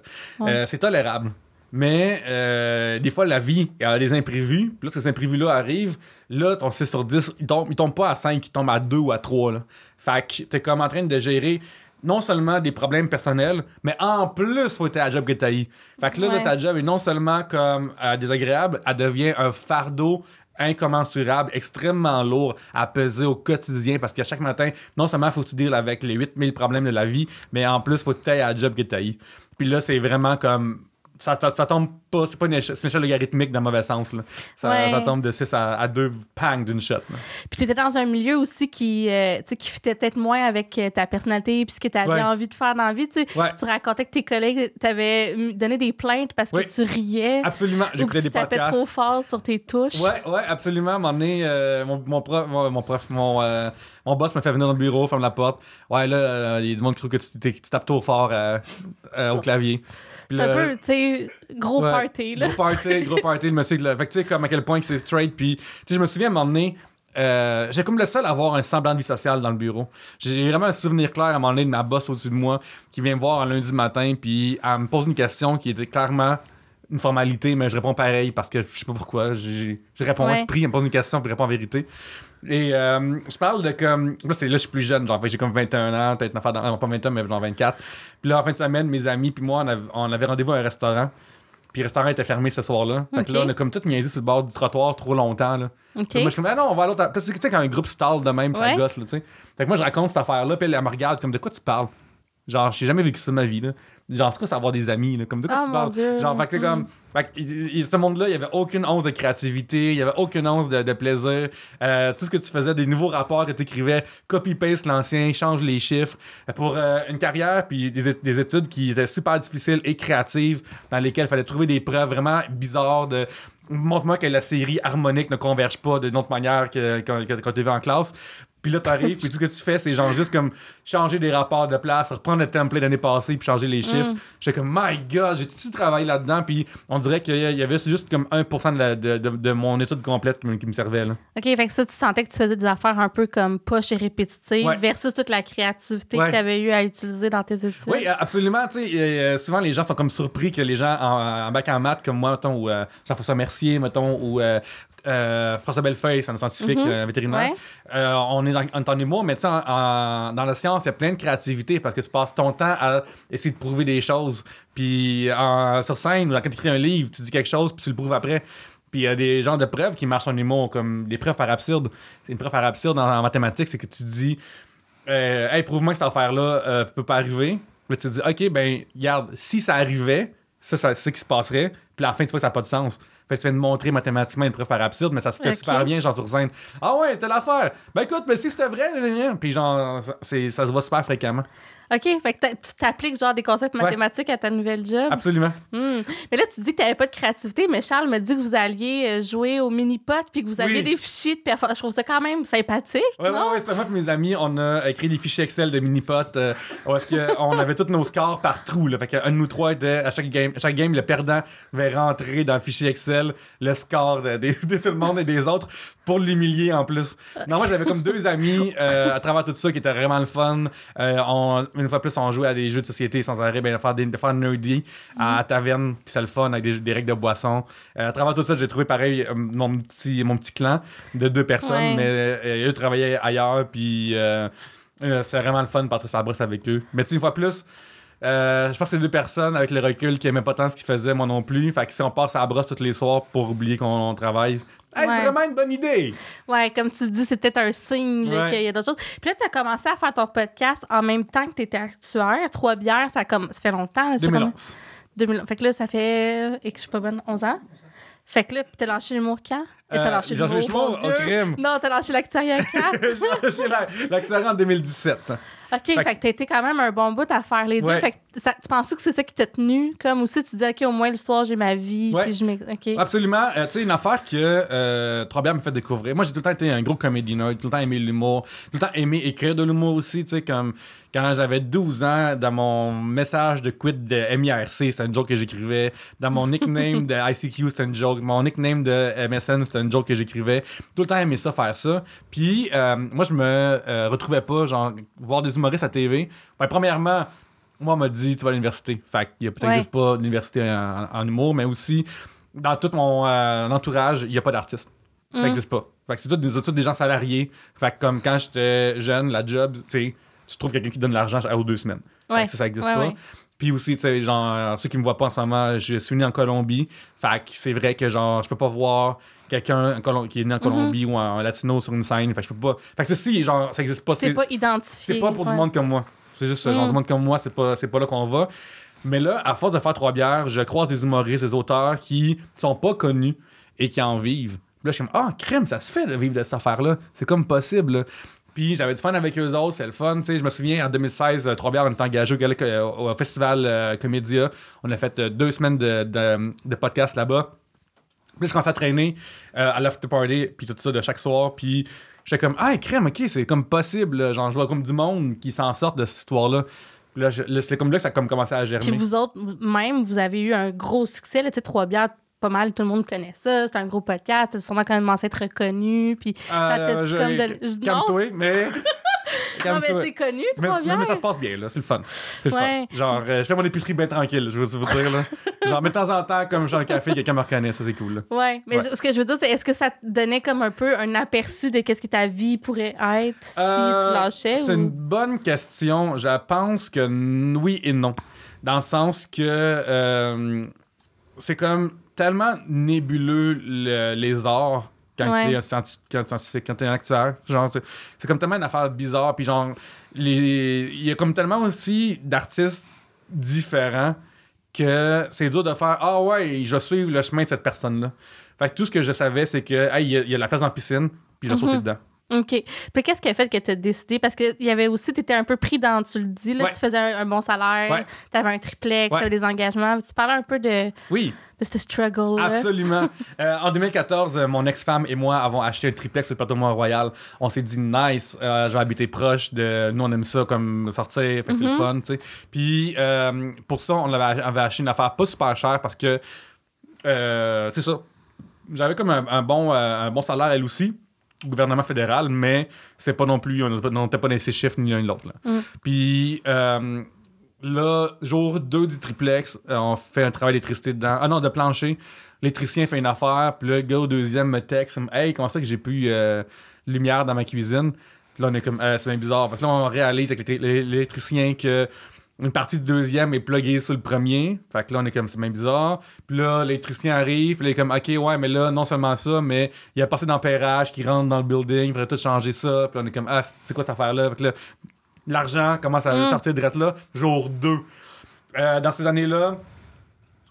euh, c'est tolérable. Mais euh, des fois, la vie a des imprévus. Puis là, ces imprévus-là arrivent. Là, ton 6 sur 10, il tombe, il tombe pas à 5, il tombe à 2 ou à 3. Là. Fait que t'es comme en train de gérer non seulement des problèmes personnels, mais en plus, faut être à la job que t'as eu. Fait que là, ta job est non seulement comme euh, désagréable, elle devient un fardeau incommensurable, extrêmement lourd à peser au quotidien parce qu'à chaque matin, non seulement faut que tu deals avec les 8000 problèmes de la vie, mais en plus, faut que tu à la job que eu. Puis là, c'est vraiment comme. Ça, ça, ça tombe pas, c'est pas une échelle, une échelle logarithmique dans le mauvais sens. Là. Ça, Ouais. ça tombe de 6 à, à 2 pangs d'une shot. là. Puis t'étais dans un milieu aussi qui, euh, qui fitait peut-être moins avec euh, ta personnalité puis ce que tu avais Ouais. envie de faire dans la vie. Tu sais, Ouais. tu racontais que tes collègues t'avaient donné des plaintes parce que Oui. tu riais Absolument. que J'écoutais tu des tapais podcasts. trop fort sur tes touches. Ouais, ouais, absolument. Euh, mon, mon prof, mon, mon prof, mon, euh, mon boss me fait venir dans le bureau, ferme la porte. Ouais, là, il y a du monde qui trouve que tu, tapes trop fort au clavier. C'est un peu, tu sais, gros Ouais, party, là. Gros party, gros party, le monsieur. là. Fait que tu sais, comme à quel point que c'est straight. Puis, tu sais, je me souviens à un moment donné, euh, j'ai comme le seul à avoir un semblant de vie sociale dans le bureau. J'ai vraiment un souvenir clair à un moment donné de ma boss au-dessus de moi qui vient me voir un lundi matin, puis elle me pose une question qui était clairement une formalité, mais je réponds pareil parce que je sais pas pourquoi. Je réponds Ouais. esprit, elle me pose une question, puis je réponds en vérité. Et euh, je parle de comme. Là, là, je suis plus jeune, genre, j'ai comme 21 ans, peut-être une affaire dans. non, pas 21, mais genre 24. Puis là, en fin de semaine, mes amis, puis moi, on avait, on avait rendez-vous à un restaurant. Puis le restaurant était fermé ce soir-là. Fait que là, on a comme tout niaisé sur le bord du trottoir trop longtemps. Là. OK. Puis Moi, je suis comme, ah non, on va à l'autre. Tu sais, tu sais, quand un groupe stall de même, ça Ouais. gosse, là, tu sais. Fait que moi, je raconte cette affaire-là, puis elle, elle me regarde comme, de quoi tu parles? Genre, j'ai jamais vécu ça de ma vie, là. Genre, en tout cas, c'est avoir des amis, là. Comme, de quoi Oh, tu parles? Dieu. Genre, fait que, Mm. comme, fait que, ce monde-là, il y avait aucune once de créativité, il y avait aucune once de, de plaisir. Euh, tout ce que tu faisais, des nouveaux rapports que tu écrivais, copy-paste l'ancien, change les chiffres. Pour euh, une carrière, puis des, des études qui étaient super difficiles et créatives, dans lesquelles il fallait trouver des preuves vraiment bizarres de. Montre-moi que la série harmonique ne converge pas d'une autre manière que quand, tu vu en classe. Puis là, t'arrives, puis tout ce que tu fais, c'est genre juste comme changer des rapports de place, reprendre le template l'année passée, puis changer les chiffres. Mm. J'étais comme, my god, j'ai-tu travaillé là-dedans? Puis on dirait qu'il y avait juste comme 1% de, la- de, de- de mon étude complète qui me, servait. Là. OK, fait que ça, tu sentais que tu faisais des affaires un peu comme poches et répétitives Ouais. versus toute la créativité Ouais. que tu avais eu à utiliser dans tes études? Oui, euh, absolument. Tu sais, euh, souvent, les gens sont comme surpris que les gens en, en bac en maths, comme moi, mettons, ou euh, Jean-François Mercier, mettons, ou euh, euh, François Bellefeuille, c'est un scientifique Mhm. euh, vétérinaire. Ouais. Euh, on est est en humour, mais tu sais, en- en- dans la science, il y a plein de créativité parce que tu passes ton temps à essayer de prouver des choses. Puis en- sur scène, ou quand tu écris un livre, tu dis quelque chose, puis tu le prouves après. Puis il y a des genres de preuves qui marchent en humour, comme des preuves par absurde. C'est une preuve par absurde en, en mathématiques, c'est que tu dis Hey, prouve-moi que cette affaire-là peut pas arriver. Puis tu te dis OK, ben, regarde, si ça arrivait, ça, ça c'est ce qui se passerait. Puis à la fin, tu vois que ça n'a pas de sens. Fait que tu viens de montrer mathématiquement une preuve par absurde, mais ça se fait super bien, genre sur scène. Ah ouais, t'as l'affaire. Ben écoute, mais si c'était vrai, puis genre, c'est, ça se voit super fréquemment. OK, fait que tu t'appliques genre des concepts Ouais. mathématiques à ta nouvelle job? Absolument. Hmm. Mais là, tu dis que tu n'avais pas de créativité, mais Charles me dit que vous alliez euh, jouer au mini-pot puis que vous aviez Oui. des fichiers de performance. Je trouve ça quand même sympathique. Ouais, non? ouais, ouais, c'est moi et mes amis, on a écrit des fichiers Excel de mini-pot euh, avait tous nos scores par trou. Là. Fait qu'un de nous trois était à chaque game, chaque game, le perdant va rentrer dans le fichier Excel le score de, de- de tout le monde et des autres pour l'humilier en plus. Non, moi j'avais comme deux amis euh, à travers tout ça qui étaient vraiment le fun. Euh, on- une fois plus, on jouait à des jeux de société sans arrêt, ben, de faire des de faire nerdy à la taverne, c'est le fun avec des, des règles de boisson. Euh, à travers tout ça, j'ai trouvé pareil mon petit, mon petit clan de deux personnes, Ouais. mais eux travaillaient ailleurs, puis c'est vraiment le fun de partir la brosse avec eux. Mais une fois plus, euh, je pense que c'est deux personnes avec le recul qui aimaient pas tant ce qu'ils faisaient, moi non plus. Fait que si on passe à la brosse tous les soirs pour oublier qu'on travaille, hey, Ouais. c'est vraiment une bonne idée! Ouais, comme tu dis, c'est peut-être un signe Ouais. qu'il y a d'autres choses. Puis là, tu as commencé à faire ton podcast en même temps que tu étais actuaire. Trois bières, ça, comme... ça fait longtemps. là, ça fait combien? 2011. 2000. Fait que là, ça fait, et que je suis pas bonne, 11 ans. Fait que là, puis t'as lâché l'humour quand? Euh, t'as lâché j'ai lâché l'humour, au crime. Non, t'as lâché l'actuariat quand? [LAUGHS] c'est la- l'acteur en 2017. OK, Fait fait, que- t'as été quand même un bon bout à faire les deux. Fait que ça- tu penses que c'est ça qui t'a tenu? Comme aussi, tu dis, OK, au moins le soir, j'ai ma vie, Ouais. puis je. Absolument. Euh, tu sais, une affaire que euh, Trop bien me fait découvrir. Moi, j'ai tout le temps été un gros comédie nerd, tout le temps aimé l'humour, tout le temps aimé écrire de l'humour aussi. Tu sais, comme quand j'avais 12 ans, dans mon message de quit de MIRC, c'est un joke que j'écrivais. Dans mon nickname de [LAUGHS] ICQ, c'était un joke. Mon nickname de MSN, c'était un joke que j'écrivais. Tout le temps aimé ça, faire ça. Puis, euh, moi, je me euh, retrouvais pas, genre, voir des humoristes à TV. Ben, premièrement, moi, on m'a dit, tu vas à l'université. Fait qu'il y a peut-être Ouais. juste pas d'université en, en humour, mais aussi, dans tout mon euh, entourage, il n'y a pas d'artiste. Ça Mm. n'existe pas. Fait que c'est tous des, des gens salariés. Fait que comme quand j'étais jeune, la job, c'est tu trouves quelqu'un qui donne l'argent à aux deux semaines. Fait Ouais. que ça, ça n'existe Ouais, pas. Puis aussi, tu sais, genre, ceux qui me voient pas en ce moment, je suis né en Colombie. Fait que c'est vrai que, genre, je peux pas voir quelqu'un qui est né en Colombie ou un latino sur une scène. Fait que je peux pas. Fait que ceci, genre, ça existe pas. C'est pas identifié. C'est pas pour ouais. du monde comme moi. C'est juste. Genre, Mm. du monde comme moi, c'est pas, pas là qu'on va. Mais là, à force de faire trois bières, je croise des humoristes, des auteurs qui sont pas connus et qui en vivent. Puis là, je suis comme, ah, crème, ça se fait de vivre de cette affaire-là. C'est comme possible. là. Puis j'avais du fun avec eux autres, c'est le fun. Je me souviens, en 2016, euh, Trois Bières, on était engagé au festival euh, Comédia. On a fait euh, deux semaines de, de, de podcast là-bas. Puis là, je commençais à traîner euh, à l'after party, puis tout ça de chaque soir. Puis j'étais comme, ah, crème, ok, c'est comme possible. Genre, je vois comme du monde qui s'en sortent de cette histoire-là. Puis là, c'est comme là que ça a comme commencé à germer. Puis vous autres, même, vous avez eu un gros succès. là, Tu sais, Trois Bières, pas mal, tout le monde connaît ça. C'est un gros podcast. C'est sûrement quand même censé être reconnu. Puis ça Euh, t'a-tu je- comme de. Calme-toi, mais. [LAUGHS] non, mais c'est connu, Mais, Trois mais- ça se passe bien, là. C'est le fun. C'est le Ouais. fun. Genre, euh, je fais mon épicerie bien tranquille, je veux vous dire, là. [LAUGHS] Genre, mais de temps en temps, comme suis un café, quelqu'un me reconnaît, ça, c'est cool, là. Ouais, mais Ouais. ce que je veux dire, c'est est-ce que ça te donnait comme un peu un aperçu de qu'est-ce que ta vie pourrait être si Euh, tu lâchais? C'est ou- une bonne question. Je pense que oui et non. Dans le sens que euh, c'est comme tellement nébuleux le- les arts quand Ouais. t'es un scientifique, quand t'es un acteur. Genre, c'est, comme tellement une affaire bizarre. Puis genre, les- il y a comme tellement aussi d'artistes différents que c'est dur de faire Ah ouais, je vais suivre le chemin de cette personne-là. Fait que tout ce que je savais, c'est que hey, il y, y a la place en piscine, puis je vais Mhm. sauter dedans. OK. Puis qu'est-ce qui a fait que tu as décidé? Parce qu'il y avait aussi, tu étais un peu pris dans, tu le dis, là, Ouais. tu faisais un, un bon salaire, Ouais. tu avais un triplex, Ouais. tu avais des engagements. Tu parlais un peu de, Oui. de ce struggle-là. Absolument. [LAUGHS] Euh, en 2014, euh, mon ex-femme et moi avons acheté un triplex sur le plateau Mont-Royal. On s'est dit, nice, euh, je vais habiter proche de. Nous, on aime ça comme sortir, fait que c'est le Mhm. fun, tu sais. Puis, pour ça, on avait, avait acheté une affaire pas super chère parce que. c'est ça. J'avais comme un, un bon, un bon salaire, elle aussi, au gouvernement fédéral, mais c'est pas non plus. On n'était pas dans ces chiffres ni l'un ni l'autre. Mm. Puis. euh, Là, jour 2 du triplex, euh, on fait un travail d'électricité dedans. Ah non, de plancher. L'électricien fait une affaire, puis le gars au deuxième me texte, Hey, comment ça que j'ai plus euh, lumière dans ma cuisine? Puis là, on est comme, Euh, c'est bien bizarre. Fait que là, on réalise avec l'é- l'é- l'électricien que une partie du deuxième est pluguée sur le premier. Fait que là, on est comme, c'est bien bizarre. Puis là, l'électricien arrive, puis là, il est comme, OK, ouais, mais là, non seulement ça, mais il y a passé d'ampérage qui rentre dans le building, il faudrait tout changer ça. Puis là, on est comme, ah, c'est quoi cette affaire-là? Fait que là, l'argent commence à Mm. sortir de là, jour 2. Euh, dans ces années-là,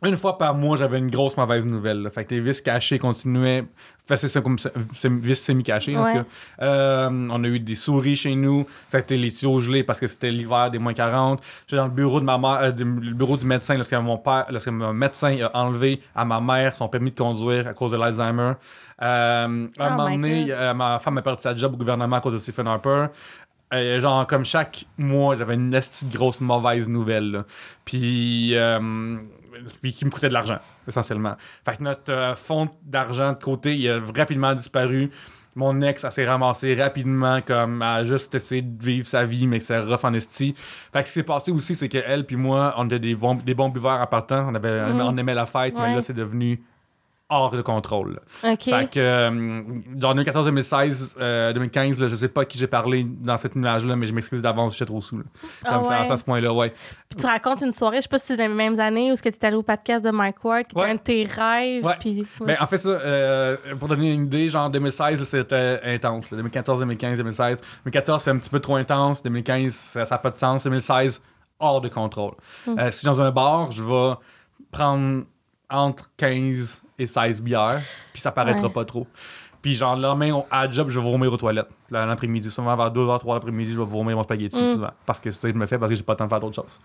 une fois par mois, j'avais une grosse mauvaise nouvelle. là. Fait que les vis cachés continuaient. Fait c'est ça comme vis semi-cachés, en tout Ouais. cas. Euh, on a eu des souris chez nous. Fait que les tuyaux gelés parce que c'était l'hiver des moins 40. J'étais dans le bureau de ma mère, euh, du- le bureau du médecin lorsque mon père, lorsque mon médecin a enlevé à ma mère son permis de conduire à cause de l'Alzheimer. Euh, à un Oh moment donné, euh, ma femme a perdu sa job au gouvernement à cause de Stephen Harper. Euh, genre, comme chaque mois, j'avais une grosse mauvaise nouvelle. là. Puis, euh, puis qui me coûtait de l'argent, essentiellement. Fait que notre euh, fonds d'argent de côté, il a rapidement disparu. Mon ex, elle s'est ramassée rapidement, comme à juste essayer de vivre sa vie, mais c'est rough en esti. Fait que ce qui s'est passé aussi, c'est qu'elle puis moi, on était des bons, des bons buveurs en partant. On, avait, Mhm. on aimait la fête, Ouais. mais là, c'est devenu hors de contrôle. là. OK. Fait que, euh, genre 2014, 2016, euh, 2015, là, je sais pas à qui j'ai parlé dans cette nuage-là, mais je m'excuse d'avance, j'étais trop sous. là. Ah Comme ça, à ce point-là, ouais. Puis tu racontes une soirée, je sais pas si c'est dans les mêmes années ou est-ce que tu es allé au podcast de Mike Ward, qui Ouais. était un de tes rêves. Ouais. Puis. Ben, en fait, ça, euh, pour donner une idée, genre 2016, là, c'était intense. là. 2014, 2015, 2016. 2014, c'est un petit peu trop intense. 2015, ça n'a pas de sens. 2016, hors de contrôle. Mm. Euh, si dans un bar, je vais prendre entre 15 et 16 bières, puis ça paraîtra Ouais. pas trop. Puis genre, le lendemain, au- à job, je vais vomir aux toilettes. L'après-midi, souvent vers 2h, 3h l'après-midi, je vais vomir mon spaghetti, Mm. souvent. Parce que c'est ça que je me fais, parce que j'ai pas le temps de faire d'autres choses.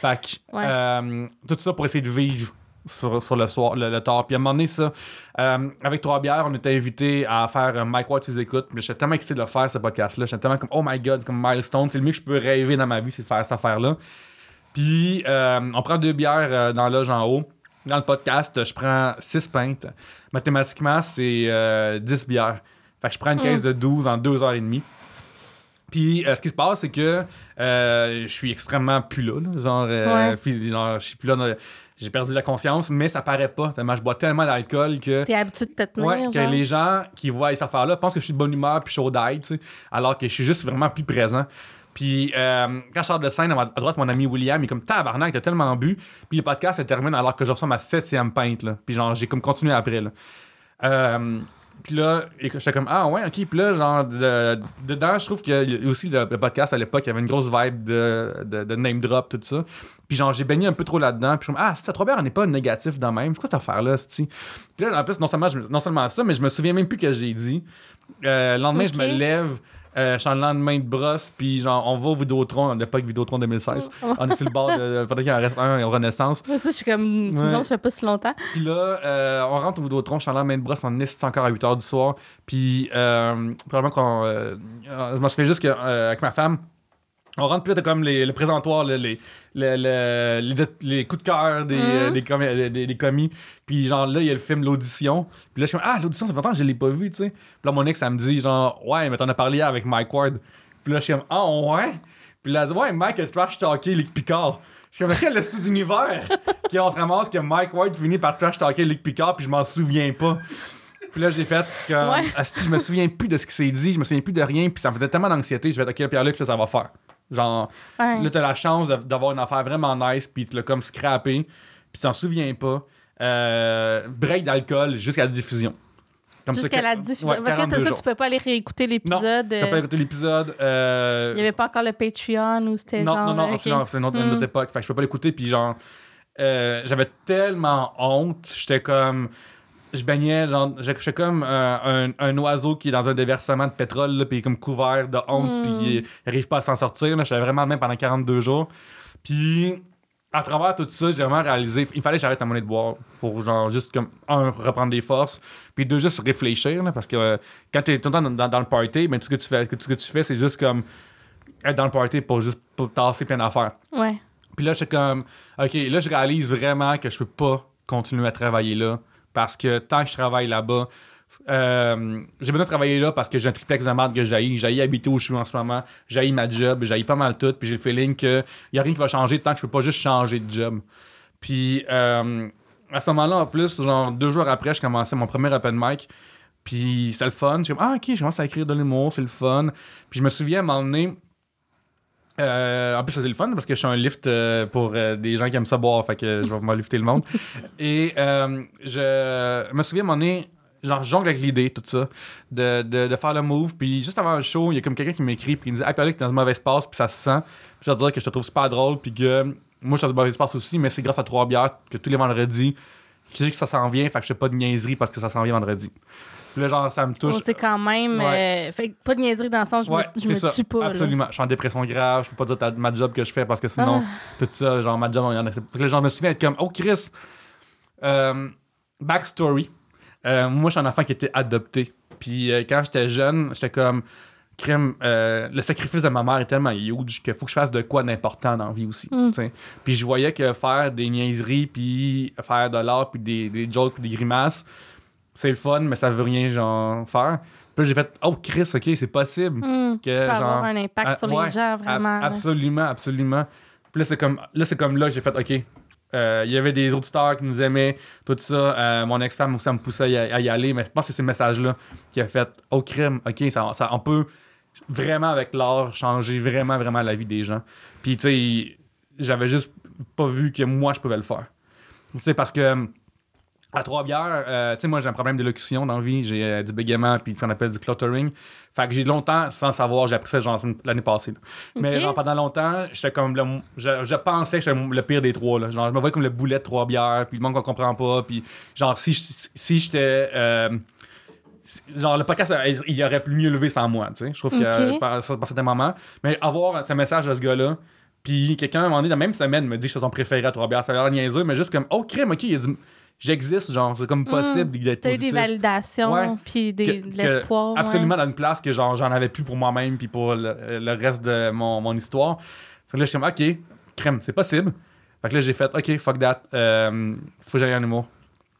Fait que, Ouais. euh, tout ça pour essayer de vivre sur, sur le soir, le, le tard. Puis à un moment donné, ça, euh, avec Trois Bières, on était invité à faire un Mike Watts, tu écoutes. Mais j'étais tellement excité de le faire, ce podcast-là. J'étais tellement comme, oh my god, c'est comme milestone. C'est le mieux que je peux rêver dans ma vie, c'est de faire cette affaire-là. Puis euh, on prend deux bières euh, dans la loge en haut. Dans le podcast, je prends 6 pintes. Mathématiquement, c'est euh, 10 bières. Fait que je prends une Mm. caisse de 12 en 2h30. Puis euh, ce qui se passe, c'est que euh, je suis extrêmement plus là. là. genre, euh, Ouais. genre, je suis plus là. dans- j'ai perdu la conscience, mais ça paraît pas. Tellement je bois tellement d'alcool que. T'es habitué de te tenir, Ouais, que les gens qui voient cette affaire-là pensent que je suis de bonne humeur puis chaud sais, alors que je suis juste vraiment plus présent. Puis euh, quand je sors de scène, à, ma- à droite, mon ami William, il est comme tabarnak, t'as tellement bu. Puis le podcast se termine alors que je reçois ma septième pinte, là. Puis genre, j'ai comme continué après, là. Euh, puis là, que j'étais comme, ah ouais, ok. Puis là, genre, de- dedans, je trouve a aussi le, le podcast à l'époque, il y avait une grosse vibe de, de, de name drop, tout ça. Puis genre, j'ai baigné un peu trop là-dedans. Puis je me ah, c'est trop bien, on n'est pas négatif dans même. C'est quoi cette affaire-là? Puis là, en plus, non seulement, je non seulement ça, mais je me souviens même plus que j'ai dit. Euh, le lendemain, je me lève. Euh, je suis en lendemain de brosse, puis genre, on va au Vidéotron, on n'a pas que Vidéotron 2016. [LAUGHS] Oh. On est sur le bord de. Peut-être qu'il en reste un en Renaissance. Moi aussi, je suis comme. Tu me ça fait pas si longtemps. Puis là, euh, on rentre au Vidéotron, je suis en lendemain de brosse, on est encore à 8 h du soir. Puis, euh, probablement qu'on. euh, euh, je me souviens juste qu'avec ma femme, on rentre plus de comme les, le présentoir, les, le- le- les, les coups de cœur des, Mhm. euh, des, commis, des, commis. Puis, genre, là, il y a le film L'Audition. Puis là, je suis comme, ah, l'audition, ça fait longtemps que je l'ai pas vu, tu sais. Puis là, mon ex, elle me dit, genre, ouais, mais t'en as parlé hier avec Mike Ward. Puis là, je suis comme, ah, ouais. Puis là, elle dit, ouais, Mike a trash talké Lick Picard. Je suis comme, quel est ce d'univers qu'on se ramasse que Mike White finit par trash talker Lick Picard, puis je m'en souviens pas. Puis là, j'ai fait comme, Ouais. Je me souviens plus de ce qui s'est dit, je me souviens plus de rien, puis ça me faisait tellement d'anxiété. Je vais ok, Pierre-Luc, là, ça va faire. Genre, Ouais. là, t'as la chance d'avoir une affaire vraiment nice, puis tu l'as comme scrappé, puis tu t'en souviens pas. Euh, break d'alcool jusqu'à la diffusion. Jusqu'à la diffusion. Ouais, Parce que 42 t'as ça, jours. tu peux pas aller réécouter l'épisode. T'as pas euh, écouté l'épisode. euh, Il y avait pas encore le Patreon ou c'était genre. non, non, c'est non, c'est une autre, une Hmm. autre époque. Fait que je peux pas l'écouter. Puis genre, euh, j'avais tellement honte. J'étais comme. Je baignais, genre, j'étais comme euh, un, un oiseau qui est dans un déversement de pétrole, là, puis il est comme couvert de honte, Hmm. puis il, il arrive pas à s'en sortir. J'étais vraiment le même pendant 42 jours. Puis, à travers tout ça, j'ai vraiment réalisé, il fallait que j'arrête à monnaie de boire pour, genre, juste comme, un, reprendre des forces, puis deux, juste réfléchir, là, parce que euh, quand t'es tout le temps dans, dans- dans le party, ben, tout ce que tu fais, tout ce que tu fais, c'est juste comme être dans le party pour juste pour tasser plein d'affaires. Ouais. Puis là, j'étais comme, OK, là, je réalise vraiment que je peux pas continuer à travailler là parce que tant que je travaille là-bas, euh, j'ai besoin de travailler là parce que j'ai un triplex de merde que j'ai. J'ai habiter où je suis en ce moment. J'ai ma job. J'ai pas mal tout. Puis j'ai le feeling qu'il y a rien qui va changer tant que je peux pas juste changer de job. Puis euh, à ce moment-là, en plus, genre deux jours après, je commençais mon premier open mic. Puis c'est le fun. Suis comme, ah, ok, je commence à écrire de l'humour, c'est le fun. Puis je me souviens à un moment donné, euh, en plus, c'était le fun parce que je suis un lift euh, pour euh, des gens qui aiment ça boire, fait que je vais m'en lifter le monde. [LAUGHS] Et je me souviens à un moment donné, genre, jongle avec l'idée, tout ça, de, de, de faire le move. Puis juste avant le show, il y a comme quelqu'un qui m'écrit, puis il me dit Hey, Pierre-Luc, t'es dans un mauvais espace, puis ça se sent. Puis je vais te dire que je te trouve super drôle, puis que moi, je suis dans un mauvais espace aussi, mais c'est grâce à trois bières que tous les vendredis, je sais que ça s'en vient, fait que je fais pas de niaiserie parce que ça s'en vient vendredi. Puis là, genre, ça me touche. Oh, c'est quand même. Ouais. euh, fait que pas de niaiserie dans le sens, je Ouais, me, je c'est me ça. tue pas. là. Absolument. Je suis en dépression grave. Je peux pas dire ta- ma job que je fais parce que sinon, Ah. tout ça, genre, ma job, on y en accepte. Fait que là, genre, je me souviens être comme, oh, Chris, euh, backstory. Euh, moi, je suis un enfant qui était adopté. Puis quand j'étais jeune, j'étais comme, crème, le sacrifice de ma mère est tellement huge qu'il faut que je fasse de quoi d'important dans la vie aussi. Mm. sais. Puis je voyais que faire des niaiseries, puis faire de l'art, puis des, des jokes, puis des grimaces, c'est le fun, mais ça veut rien, genre, faire. Puis j'ai fait, oh, Chris, ok, c'est possible. Hmm, que, tu peux avoir genre, un impact ah, sur ouais, les gens, vraiment. Absolument, absolument. Puis là, c'est comme là, c'est comme là que j'ai fait, OK. Euh, Il y avait des auditeurs qui nous aimaient, tout ça. Euh, mon ex-femme aussi, elle me poussait à y, à y aller. Mais je pense que c'est ce message-là qui a fait, oh, crème, OK, ça, ça- on peut vraiment, avec l'art, changer vraiment, vraiment la vie des gens. Puis, tu sais, j'avais juste pas vu que moi, je pouvais le faire. Tu sais, parce que à Trois-Bières, euh, tu sais, moi, j'ai un problème d'élocution dans la vie. J'ai euh, du bégaiement, puis ce qu'on appelle du cluttering. Fait que j'ai longtemps, sans savoir, j'ai appris ça genre l'année passée. là. Mais genre, pendant longtemps, j'étais comme le, je, je pensais que j'étais le pire des trois. Là. Genre, je me voyais comme le boulet de Trois-Bières, puis le monde qu'on comprend pas. Puis genre, si, si j'étais. euh, genre, le podcast, il aurait pu mieux lever sans moi, tu sais. Je trouve que par, par certains moments. Mais avoir ce message de ce gars-là, puis quelqu'un, à un moment donné, dans la même semaine, me dit que c'est son préféré à Trois-Bières. Ça a l'air niaiseux, mais juste comme, oh, crème, ok, il y a du- j'existe, genre, c'est comme possible d'être T'as eu des validations, puis de l'espoir. ouais. Absolument dans une place que genre j'en avais plus pour moi-même puis pour le, le reste de mon, mon histoire. Fait que là, je suis comme, OK, crème, c'est possible. Fait que là, j'ai fait, OK, fuck that. Euh, faut que j'aille en humour.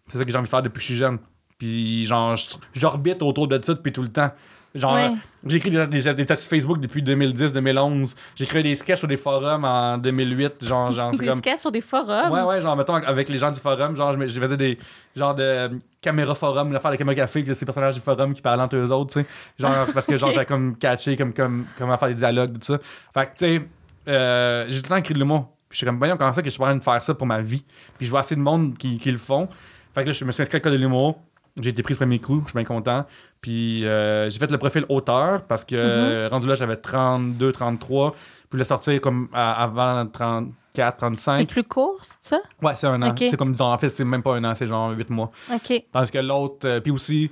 C'est ça que j'ai envie de faire depuis que je suis jeune. Puis genre, j'orbite autour de ça depuis tout le temps. Genre, Ouais. j'ai écrit des, des, des statuts Facebook depuis 2010-2011. J'ai créé des sketchs sur des forums en 2008. Genre, genre Des comme... sketchs sur des forums? Ouais, ouais, genre, mettons, avec les gens du forum, genre, je, je faisais des, genre, de euh, caméra forum, l'affaire de caméra café, puis ces personnages du forum qui parlaient entre eux autres, tu sais. Genre, [LAUGHS] parce que, genre, j'avais comme catché, comme, comme, comment faire des dialogues, tout ça. Fait que, tu sais, euh, j'ai tout le temps écrit le mot. Puis je suis comme, voyons, comment ça que je suis en train de faire ça pour ma vie? Puis je vois assez de monde qui, qui le font. Fait que là, je me suis inscrit à l'école de l'humour. J'ai été pris ce premier coup, je suis bien content. Puis euh, j'ai fait le profil auteur parce que euh, rendu là, j'avais 32, 33. Puis voulais sortir comme à- avant 34, 35. C'est plus court, c'est ça? Ouais, c'est un an. C'est comme, disons, en fait, c'est même pas un an, c'est genre 8 mois. OK. Parce que l'autre, euh, puis aussi,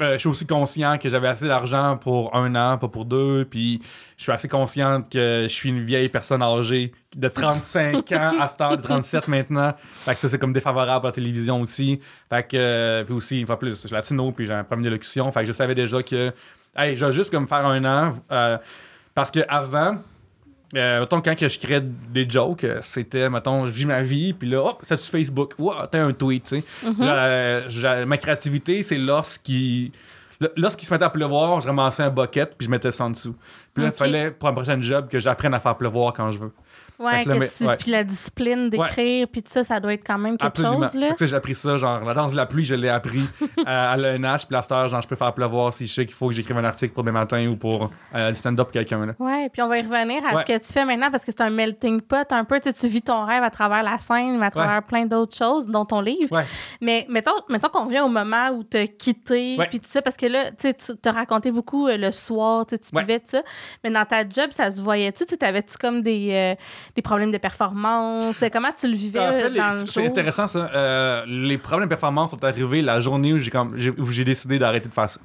euh, je suis aussi conscient que j'avais assez d'argent pour un an, pas pour deux. Puis je suis assez conscient que je suis une vieille personne âgée de 35 ans à cette de 37 maintenant. Fait que ça, c'est comme défavorable à la télévision aussi. Fait que, euh, puis aussi, une fois plus, je suis latino, puis j'ai un problème d'élocution. Fait que je savais déjà que, hey, je vais juste comme faire un an. euh, parce que avant, euh, mettons, quand que je créais des jokes, euh, c'était, mettons, je vis ma vie, puis là, hop, c'est sur Facebook. Wow, t'as un tweet, tu sais. Mhm. J'a- ma créativité, c'est lorsqu'il. Lorsqu'il se mettait à pleuvoir, je ramassais un bucket puis je mettais ça en dessous. Puis là, il fallait, pour un prochain job, que j'apprenne à faire pleuvoir quand je veux. Ouais, que là, que mais- tu- ouais. puis la discipline d'écrire, puis tout ça, ça doit être quand même quelque Absolument. chose, là. Que, j'ai appris ça, genre, la danse de la pluie, je l'ai appris à, [LAUGHS] à l'ENH, puis la star, genre, je peux faire pleuvoir si je sais qu'il faut que j'écrive un article pour demain matin ou pour euh, du stand-up quelqu'un, là. Ouais, puis on va y revenir à Ouais. ce que tu fais maintenant parce que c'est un melting pot un peu. Tu sais, tu vis ton rêve à travers la scène, mais à travers plein d'autres choses, dont ton livre. Ouais. Mais mettons, mettons qu'on revient au moment où tu as quitté, puis tout ça, parce que là, tu te racontais beaucoup euh, le soir, tu buvais, tout ça. Mais dans ta job, ça se voyait-tu? Tu sais, T'avais-tu comme des, euh, des problèmes de performance? Comment tu le vivais En fait, les- dans le c'est intéressant ça. Euh, les problèmes de performance sont arrivés la journée où j'ai comme j'ai- où j'ai décidé d'arrêter de faire ça.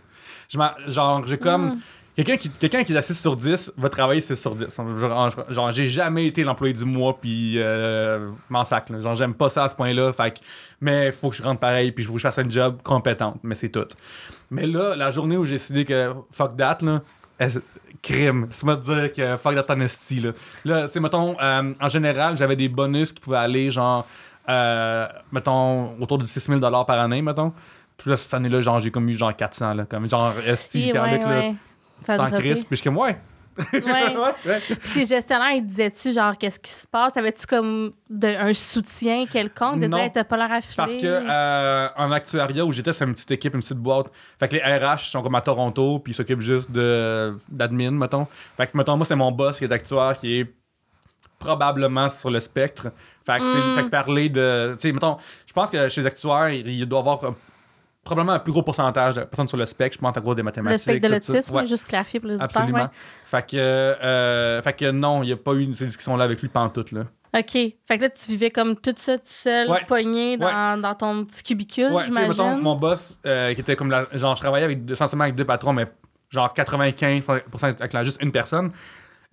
Je genre j'ai comme Mm. quelqu'un qui quelqu'un qui est à 6 sur 10 va travailler 6 sur 10. Genre, genre, j'ai jamais été l'employé du mois puis euh, m'en sac là. Genre j'aime pas ça à ce point-là, fait que- mais faut que je rentre pareil puis je je fasse un job compétente, mais c'est tout. Mais là, la journée où j'ai décidé que fuck that là, crime. C'est moi de dire que fuck that honesty là. Là, c'est mettons euh, en général, j'avais des bonus qui pouvaient aller genre euh, mettons autour de 6000 dollars par année mettons. Puis là cette année-là, genre j'ai comme eu genre 400 là, comme genre esti ouais, C'est en crise, puis je suis comme ouais. [LAUGHS] Ouais. Puis tes gestionnaires, ils disaient-tu, genre, qu'est-ce qui se passe? T'avais-tu comme de- un soutien quelconque de Non. dire, t'as pas l'air affilé? Parce que euh, en actuariat où j'étais, c'est une petite équipe, une petite boîte. Fait que les RH sont comme à Toronto, puis ils s'occupent juste de d'admin, mettons. Fait que mettons, moi, c'est mon boss qui est actuaire, qui est probablement sur le spectre. Fait que, c'est- Mm. fait que parler de. Tu sais, mettons, je pense que chez les actuaires, il, doit y avoir probablement un plus gros pourcentage de personnes sur le spectre. Je pense à cause des mathématiques. le spectre de tout l'autisme, Ouais. juste clarifier pour les auditeurs. Absolument. ouais. Fait que, euh, fait que non, il n'y a pas eu ces discussions-là avec lui pantoute, là. OK. Fait que là, tu vivais comme tout ça tout seul, Ouais. pogné dans, dans ton petit cubicule, Ouais, j'imagine. mon boss, euh, qui était comme la, genre, je travaillais avec, essentiellement avec deux patrons, mais genre 95% avec la- juste une personne.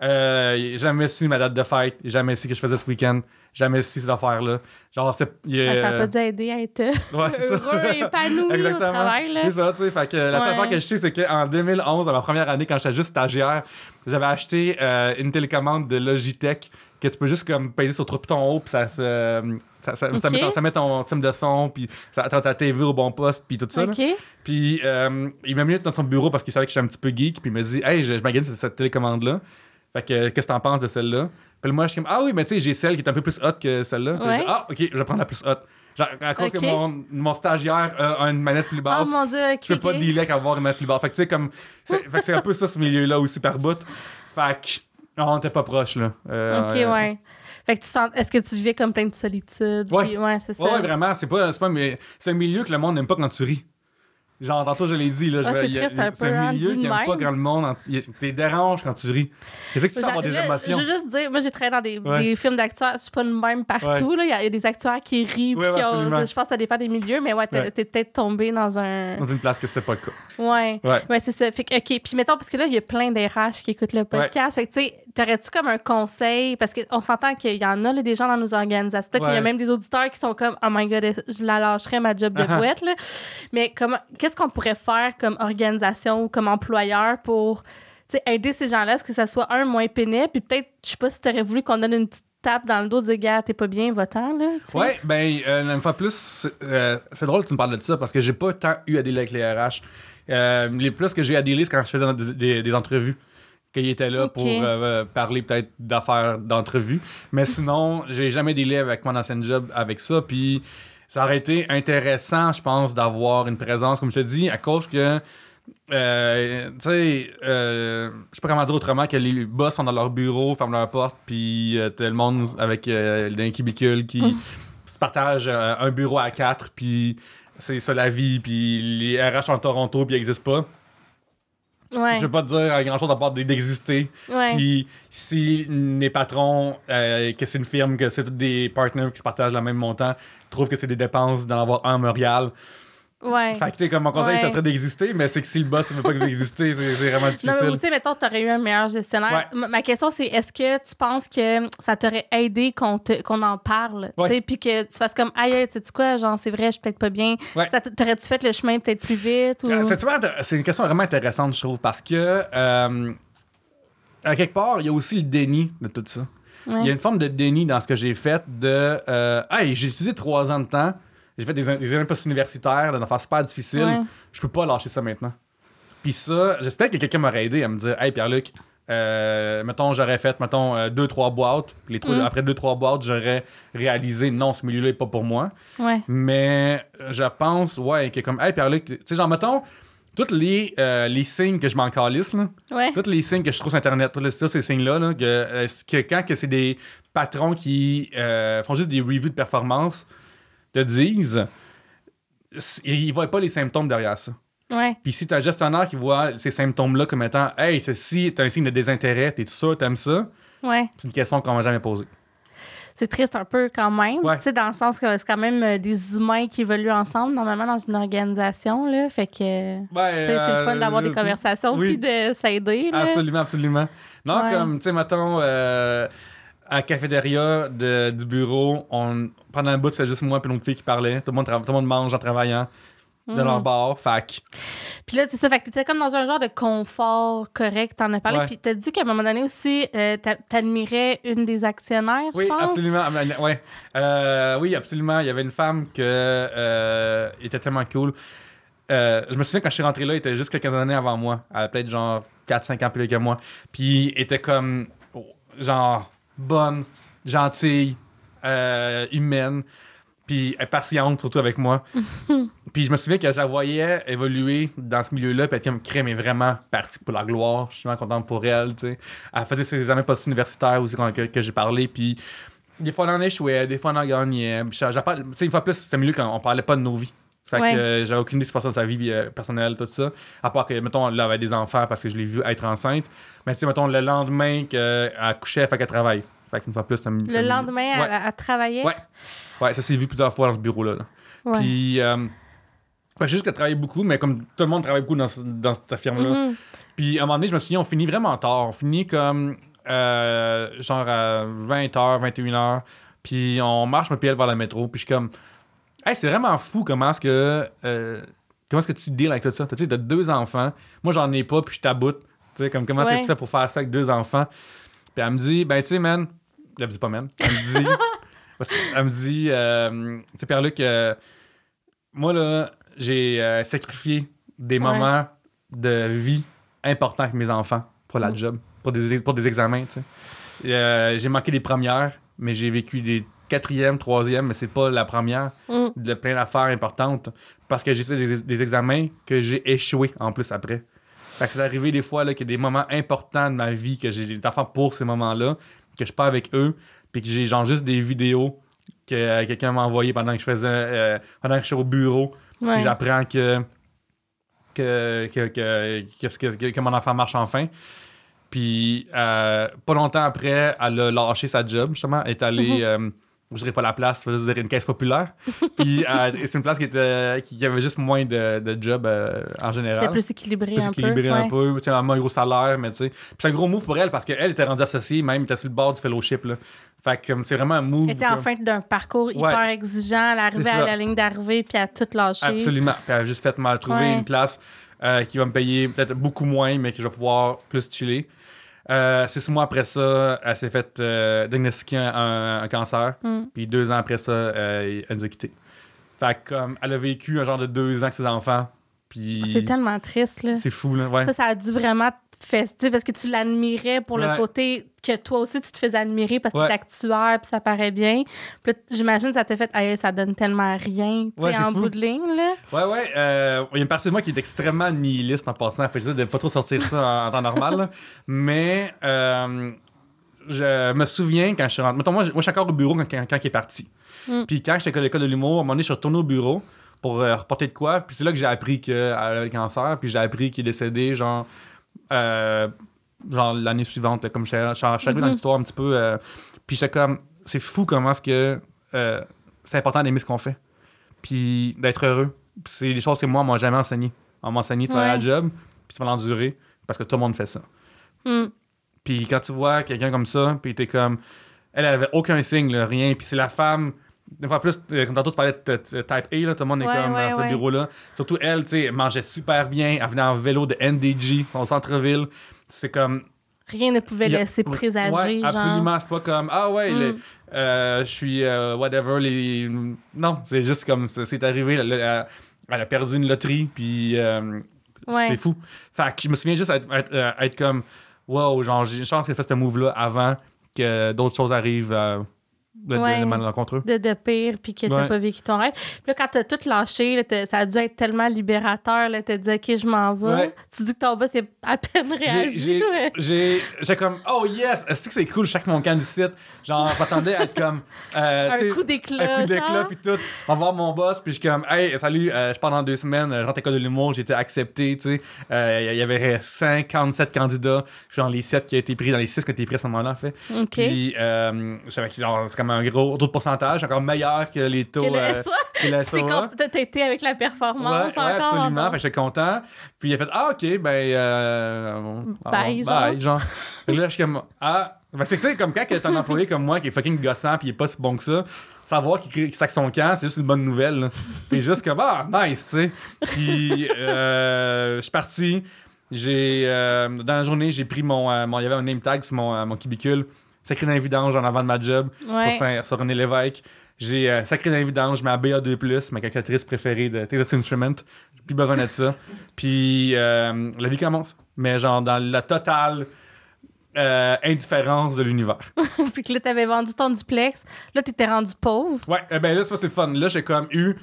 Euh, jamais su ma date de fête, jamais su que je faisais ce week-end, jamais su ces affaires-là. Genre, c'était. il, Ah, ça euh, dû aider à être ouais, c'est ça. heureux, épanoui au travail. C'est ça, tu sais. Fait que la seule Ouais. affaire que je sais, c'est qu'en 2011, dans ma première année, quand j'étais juste stagiaire, j'avais acheté euh, une télécommande de Logitech que tu peux juste comme peser sur trois boutons haut, puis ça se. Ça, ça, met ton, ça met ton système de son, puis ça attend ta TV au bon poste, puis tout ça. Puis euh, il m'a mis dans son bureau parce qu'il savait que j'étais un petit peu geek. Puis il m'a dit Hey, je, je magasine cette, cette télécommande-là. Fait que qu'est-ce que t'en penses de celle-là? Puis moi, je suis comme Ah oui, mais tu sais, j'ai celle qui est un peu plus hot que celle-là. Puis dit, Ah, ok, je vais prendre la plus hot. Genre, à cause Ok. que mon, mon stagiaire a une manette plus Oh basse. mon Dieu, OK. je peux pas ok. dealer avec avoir une manette plus basse. Fait que tu sais, comme. C'est fait que c'est un peu ça, ce milieu-là aussi par bout. Fait que. On était pas proches, là. Euh, OK, euh, ouais. Fait que tu sens... Est-ce que tu vivais comme plein de solitude? Ouais. puis- ouais, c'est ça. Ouais, ouais, vraiment, c'est pas, c'est pas mais c'est un milieu que le monde n'aime pas quand tu ris. Genre, tantôt, je l'ai dit, là. Ouais, vais- c'est un un milieu qui de aime pas quand le monde. T'es dérange quand tu ris. Qu'est-ce que tu fais avoir des émotions? Je veux juste dire, moi j'ai travaillé dans des, Ouais. des films d'acteurs, c'est pas le même partout. là. Il y, a- des acteurs qui rient, Ouais, qui ouais, osent. je pense que ça dépend des milieux, mais ouais, t'es Ouais. peut-être tombé dans un. Dans une place que c'est pas le cas. Ouais. Ouais. Ouais, c'est ça. Fait que, OK. Puis mettons, parce que là, il y a plein d'RH qui écoutent le podcast. Fait que, tu sais, t'aurais-tu comme un conseil? Parce qu'on s'entend qu'il y en a, là, des gens dans nos organisations. Peut-être qu'il y a Ouais. même des auditeurs qui sont comme, oh my god, je la lâcherais, ma job de Uh-huh. boîte, là. Mais comment, qu'est-ce qu'on pourrait faire comme organisation ou comme employeur pour, tu aider ces gens-là, ce que ça soit, un, moins pénible, puis peut-être, je sais pas si t'aurais voulu qu'on donne une petite tape dans le dos de dire, gars, t'es pas bien, va-t'en, là. tu sais. Ouais, ben, euh, une fois plus, euh, c'est drôle que tu me parles de ça parce que j'ai pas tant eu à dealer avec les RH. Euh, les plus que j'ai à dealer, c'est quand je faisais des, des- des entrevues. Qu'ils étaient là pour euh, parler peut-être d'affaires d'entrevue. Mais sinon, j'ai jamais dealé avec mon ancien job avec ça. Puis ça aurait été intéressant, je pense, d'avoir une présence, comme je te dis, à cause que. euh, tu sais, euh, je sais pas comment dire autrement que les boss sont dans leur bureau, ferment leur porte, puis euh, t'as le monde avec euh, un cubicule qui se partage un bureau à quatre, puis c'est ça la vie, puis les RH en Toronto, puis ils n'existent pas. Ouais. Je veux pas te dire grand chose à part d'exister. ouais. Puis si mes patrons, euh, que c'est une firme, que c'est des partenaires qui se partagent le même montant, trouvent que c'est des dépenses d'en avoir un à Montréal. Ouais. Fait que tu sais, comme mon conseil, Ouais. ça serait d'exister, mais c'est que si le boss ne veut pas que vous existez, c'est c'est vraiment Non, difficile. mais tu sais, mettons, tu aurais eu un meilleur gestionnaire. Ouais. Ma- question, c'est est-ce que tu penses que ça t'aurait aidé qu'on te- qu'on en parle? Puis que tu fasses comme, aïe, tu sais quoi, genre, c'est vrai, je suis peut-être pas bien. Ça T'aurais-tu fait le chemin peut-être plus vite? Ou... Euh, C'est une question vraiment intéressante, je trouve, parce que, euh, à quelque part, il y a aussi le déni de tout ça. Il y a une forme de déni dans ce que j'ai fait de euh, Hey, j'ai utilisé trois ans de temps, j'ai fait des, des examens post-universitaires, des affaires super difficiles, Ouais. je peux pas lâcher ça maintenant. Puis ça, j'espère que quelqu'un m'aurait aidé à me dire Hey Pierre-Luc, euh, mettons, j'aurais fait, mettons, euh, deux, trois boîtes. Les trois- Mm. Après deux, trois boîtes, j'aurais réalisé non, ce milieu-là est pas pour moi. Ouais. Mais je pense, ouais, que comme, hey Pierre-Luc, tu sais, genre, mettons, tous les, euh, les signes que je m'en calisse, là, Ouais. tous les signes que je trouve sur Internet, tous les, tous ces signes-là, là, que, euh, que quand que c'est des patrons qui euh, font juste des reviews de performance, te disent, ils voient pas les symptômes derrière ça. Ouais. Puis si t'as un gestionnaire qui voit ces symptômes-là comme étant, hey, ceci est un signe de désintérêt, t'es sûr, t'aimes ça, Ouais. c'est une question qu'on m'a jamais posée. C'est triste un peu quand même. Ouais. Tu sais, dans le sens que c'est quand même euh, des humains qui évoluent ensemble, normalement, dans une organisation, là. Fait que. Sais, c'est le fun euh, d'avoir des euh, conversations oui. puis de s'aider. Absolument, absolument. Non, comme, tu sais, mettons, euh, à la cafétéria de- du bureau, on, pendant un bout, c'est juste moi et l'autre fille qui parlait. Tout le, monde tra- tout le monde mange en travaillant de leur bar. Fait que, Puis là, c'est ça. Fait que t'étais comme dans un genre de confort correct. T'en as parlé. Ouais. Puis t'as dit qu'à un moment donné aussi, euh, t'a- t'admirais une des actionnaires, oui, je pense? absolument. ah, ben, Ouais. Euh, oui, absolument. Il y avait une femme que euh, était tellement cool. Euh, je me souviens quand je suis rentré là, elle était juste quelques années avant moi. Elle avait peut-être genre 4-5 ans plus que moi. Puis elle était comme, genre, bonne, gentille, euh, humaine, puis elle est patiente, surtout avec moi. [LAUGHS] puis je me souviens que je la voyais évoluer dans ce milieu-là, puis elle était comme crème est vraiment partie pour la gloire. Je suis vraiment content pour elle, tu sais. Elle faisait ses examens post-universitaires aussi quand- que, que j'ai parlé, puis des fois on en échouait, des fois on en gagnait. Tu sais, une fois plus, c'était mieux quand on parlait pas de nos vies. Fait Ouais. que euh, j'avais aucune idée de ce qui se passait dans sa vie euh, personnelle, tout ça. À part que, mettons, là, elle avait des enfants parce que je l'ai vu être enceinte. Mais tu sais, mettons, le lendemain qu'elle couchait, fait qu'elle travaille. Fait qu'une fois plus, ça me. ça Le me- lendemain, Ouais. elle, elle travaillait? Ouais. Ouais, ça s'est vu plusieurs fois dans ce bureau-là. là. Ouais. Puis, euh, fait juste qu'elle travaillait beaucoup, mais comme tout le monde travaille beaucoup dans, ce- dans cette firme-là. Mhm. Puis à un moment donné, je me souviens, on finit vraiment tard. On finit comme euh, genre à 20h, 21h. Puis on marche, me puis elle vers le métro. Puis je suis comme, hey, c'est vraiment fou comment est-ce que. euh, comment est-ce que tu deals avec tout ça? Tu sais, t'as deux enfants. Moi, j'en ai pas, puis je taboute. Tu sais, comme comment est-ce Ouais. que tu fais pour faire ça avec deux enfants? Puis elle me dit, ben, tu sais, man. Elle me dit [LAUGHS] pas, man. Elle me dit. parce qu'elle me dit, euh, tu sais, Pierre-Luc, euh, moi, là, j'ai euh, sacrifié des Ouais. moments de vie importants avec mes enfants pour la Mm. job, pour des, pour des examens, tu sais. J'ai manqué les premières, mais j'ai vécu des quatrièmes, troisièmes, mais c'est pas la première Mhm. de plein d'affaires importantes parce que j'ai fait des, des examens que j'ai échoué en plus après. Fait que c'est arrivé des fois qu'il y a des moments importants de ma vie que j'ai des enfants pour ces moments-là, que je pars avec eux, puis que j'ai genre juste des vidéos que euh, quelqu'un m'a envoyé pendant que je faisais euh, pendant que je suis au bureau. Ouais. Puis j'apprends que que, que, que, que, que- que mon enfant marche enfin. Puis euh, pas longtemps après, elle a lâché sa job, justement. Elle est allée, Mhm. euh, je dirais pas la place, je juste dire une caisse populaire. [LAUGHS] Puis euh, c'est une place qui, était, qui avait juste moins de, de jobs euh, en général. C'était plus équilibré Plus un équilibré peu. un peu, tu sais, un moins gros salaire, mais tu sais. Puis c'est un gros move pour elle parce qu'elle était rendue associée, même, elle était sur le bord du fellowship, là. Fait que c'est vraiment un move. Elle était en fin d'un parcours Ouais. hyper exigeant. Elle arrivait à la ligne d'arrivée puis elle a tout lâché. Absolument. Puis elle a juste fait mal trouver Ouais. une place euh, qui va me payer peut-être beaucoup moins, mais que je vais pouvoir plus chiller. Euh, six mois après ça, elle s'est fait euh, diagnostiquer un, un cancer. Mm. Puis deux ans après ça, euh, elle nous a quittés. Fait comme, elle a vécu un genre de deux ans avec ses enfants. Puis C'est tellement triste, là. c'est fou, là. Ouais. Ça, ça a dû vraiment te fester parce que tu l'admirais pour le côté que toi aussi, tu te faisais admirer parce que Ouais. t'es actuaire puis ça paraît bien. Puis j'imagine que ça t'a fait, ça donne tellement rien, Ouais, en fou. bout de ligne, là. Ouais, ouais. euh, Il y a une partie de moi qui est extrêmement nihiliste en passant. Fait de pas trop sortir ça en, en temps normal. là. Mais euh, je me souviens quand je suis rentré. Mettons, moi, je- moi, je suis encore au bureau quand, quand, quand il est parti. Mm. Puis quand j'étais à l'école de l'humour, à un moment donné, je suis retourné au bureau pour euh, reporter de quoi. Puis c'est là que j'ai appris qu'elle avait le cancer, puis j'ai appris qu'il est décédé, genre, genre l'année suivante, comme je suis arrivé dans Mhm. l'histoire un petit peu. euh, puis j'étais comme, c'est fou comment est-ce que euh, c'est important d'aimer ce qu'on fait, puis d'être heureux. C'est des choses que moi, on m'a jamais enseigné. On m'a enseigné, tu vas aller à la Ouais. job, puis tu vas l'endurer, parce que tout le monde fait ça. Hmm. Puis quand tu vois quelqu'un comme ça, puis t'es comme. Elle, elle avait aucun signe, là, rien. Puis c'est la femme. Une fois plus, euh, comme tantôt tu parlais de Type A, là, tout le monde est Ouais, comme ouais, dans ce bureau-là. Surtout elle, tu sais, elle mangeait super bien. Elle venait en vélo de NDG, au centre-ville. C'est comme. Rien ne pouvait a- laisser présager, genre. absolument. C'est pas comme. Ah ouais, Mm. euh, je suis euh, whatever. Les... Non, c'est juste comme. C'est arrivé. Elle, elle- elle a perdu une loterie, puis. euh. C'est fou. Fait que je me souviens juste être, être, être comme. Wow, genre, j'ai chance qu'elle fait ce move-là avant que d'autres choses arrivent de, de- Ouais. de malencontreux. de, de pire, puis que t'as Ouais. pas vécu ton rêve. Puis là, quand t'as tout lâché, là, ça a dû être tellement libérateur. Là, t'as dit, OK, je m'en vais. Ouais. Tu dis que ton boss, il a à peine J'ai- réagi. J'ai mais- j'ai- j'ai comme, oh yes, est-ce que c'est cool, chaque mon camp d'ici? Genre, je m'attendais à être comme. euh, Un coup d'éclat. un coup d'éclat genre. puis tout. On va voir mon boss puis je suis comme hey salut euh, je pars dans deux semaines euh, je rentre à l'école de l'humour j'ai été accepté tu sais Euh, il y avait 57 candidats je suis dans les 7 qui a été pris dans les 6 qui ont été pris à ce moment-là en fait OK. puis euh, je savais que genre c'est comme un gros taux de pourcentage encore meilleur que les taux Que le euh, SOA, t'as été avec la performance Ouais, ouais, encore. absolument. Fait que j'étais content. Puis il a fait Ah, ok, ben. Euh, Bye, ah, genre. [LAUGHS] Là, je suis comme Ah. Ben, c'est que c'est comme quand t'as un employé comme moi qui est fucking gossant puis il est pas si bon que ça. Savoir qu'il qu'il sac son camp, c'est juste une bonne nouvelle. T'es juste comme Ah, nice, tu sais. Puis euh, je suis parti. J'ai. euh, dans la journée, j'ai pris mon, euh, mon. Il y avait un name tag sur mon, mon cubicule. Sacré vidanges en avant de ma job Ouais. sur, Saint- sur René Lévesque. J'ai euh, sacré je mets à BA2+, ma calculatrice préférée de Texas Instruments. J'ai plus besoin de ça. [LAUGHS] Puis euh, la vie commence. Mais genre dans la totale euh, indifférence de l'univers. [LAUGHS] puis que là, t'avais vendu ton duplex. Là, t'étais rendu pauvre. Ouais, eh ben là, ça c'est fun. Là, j'ai comme eu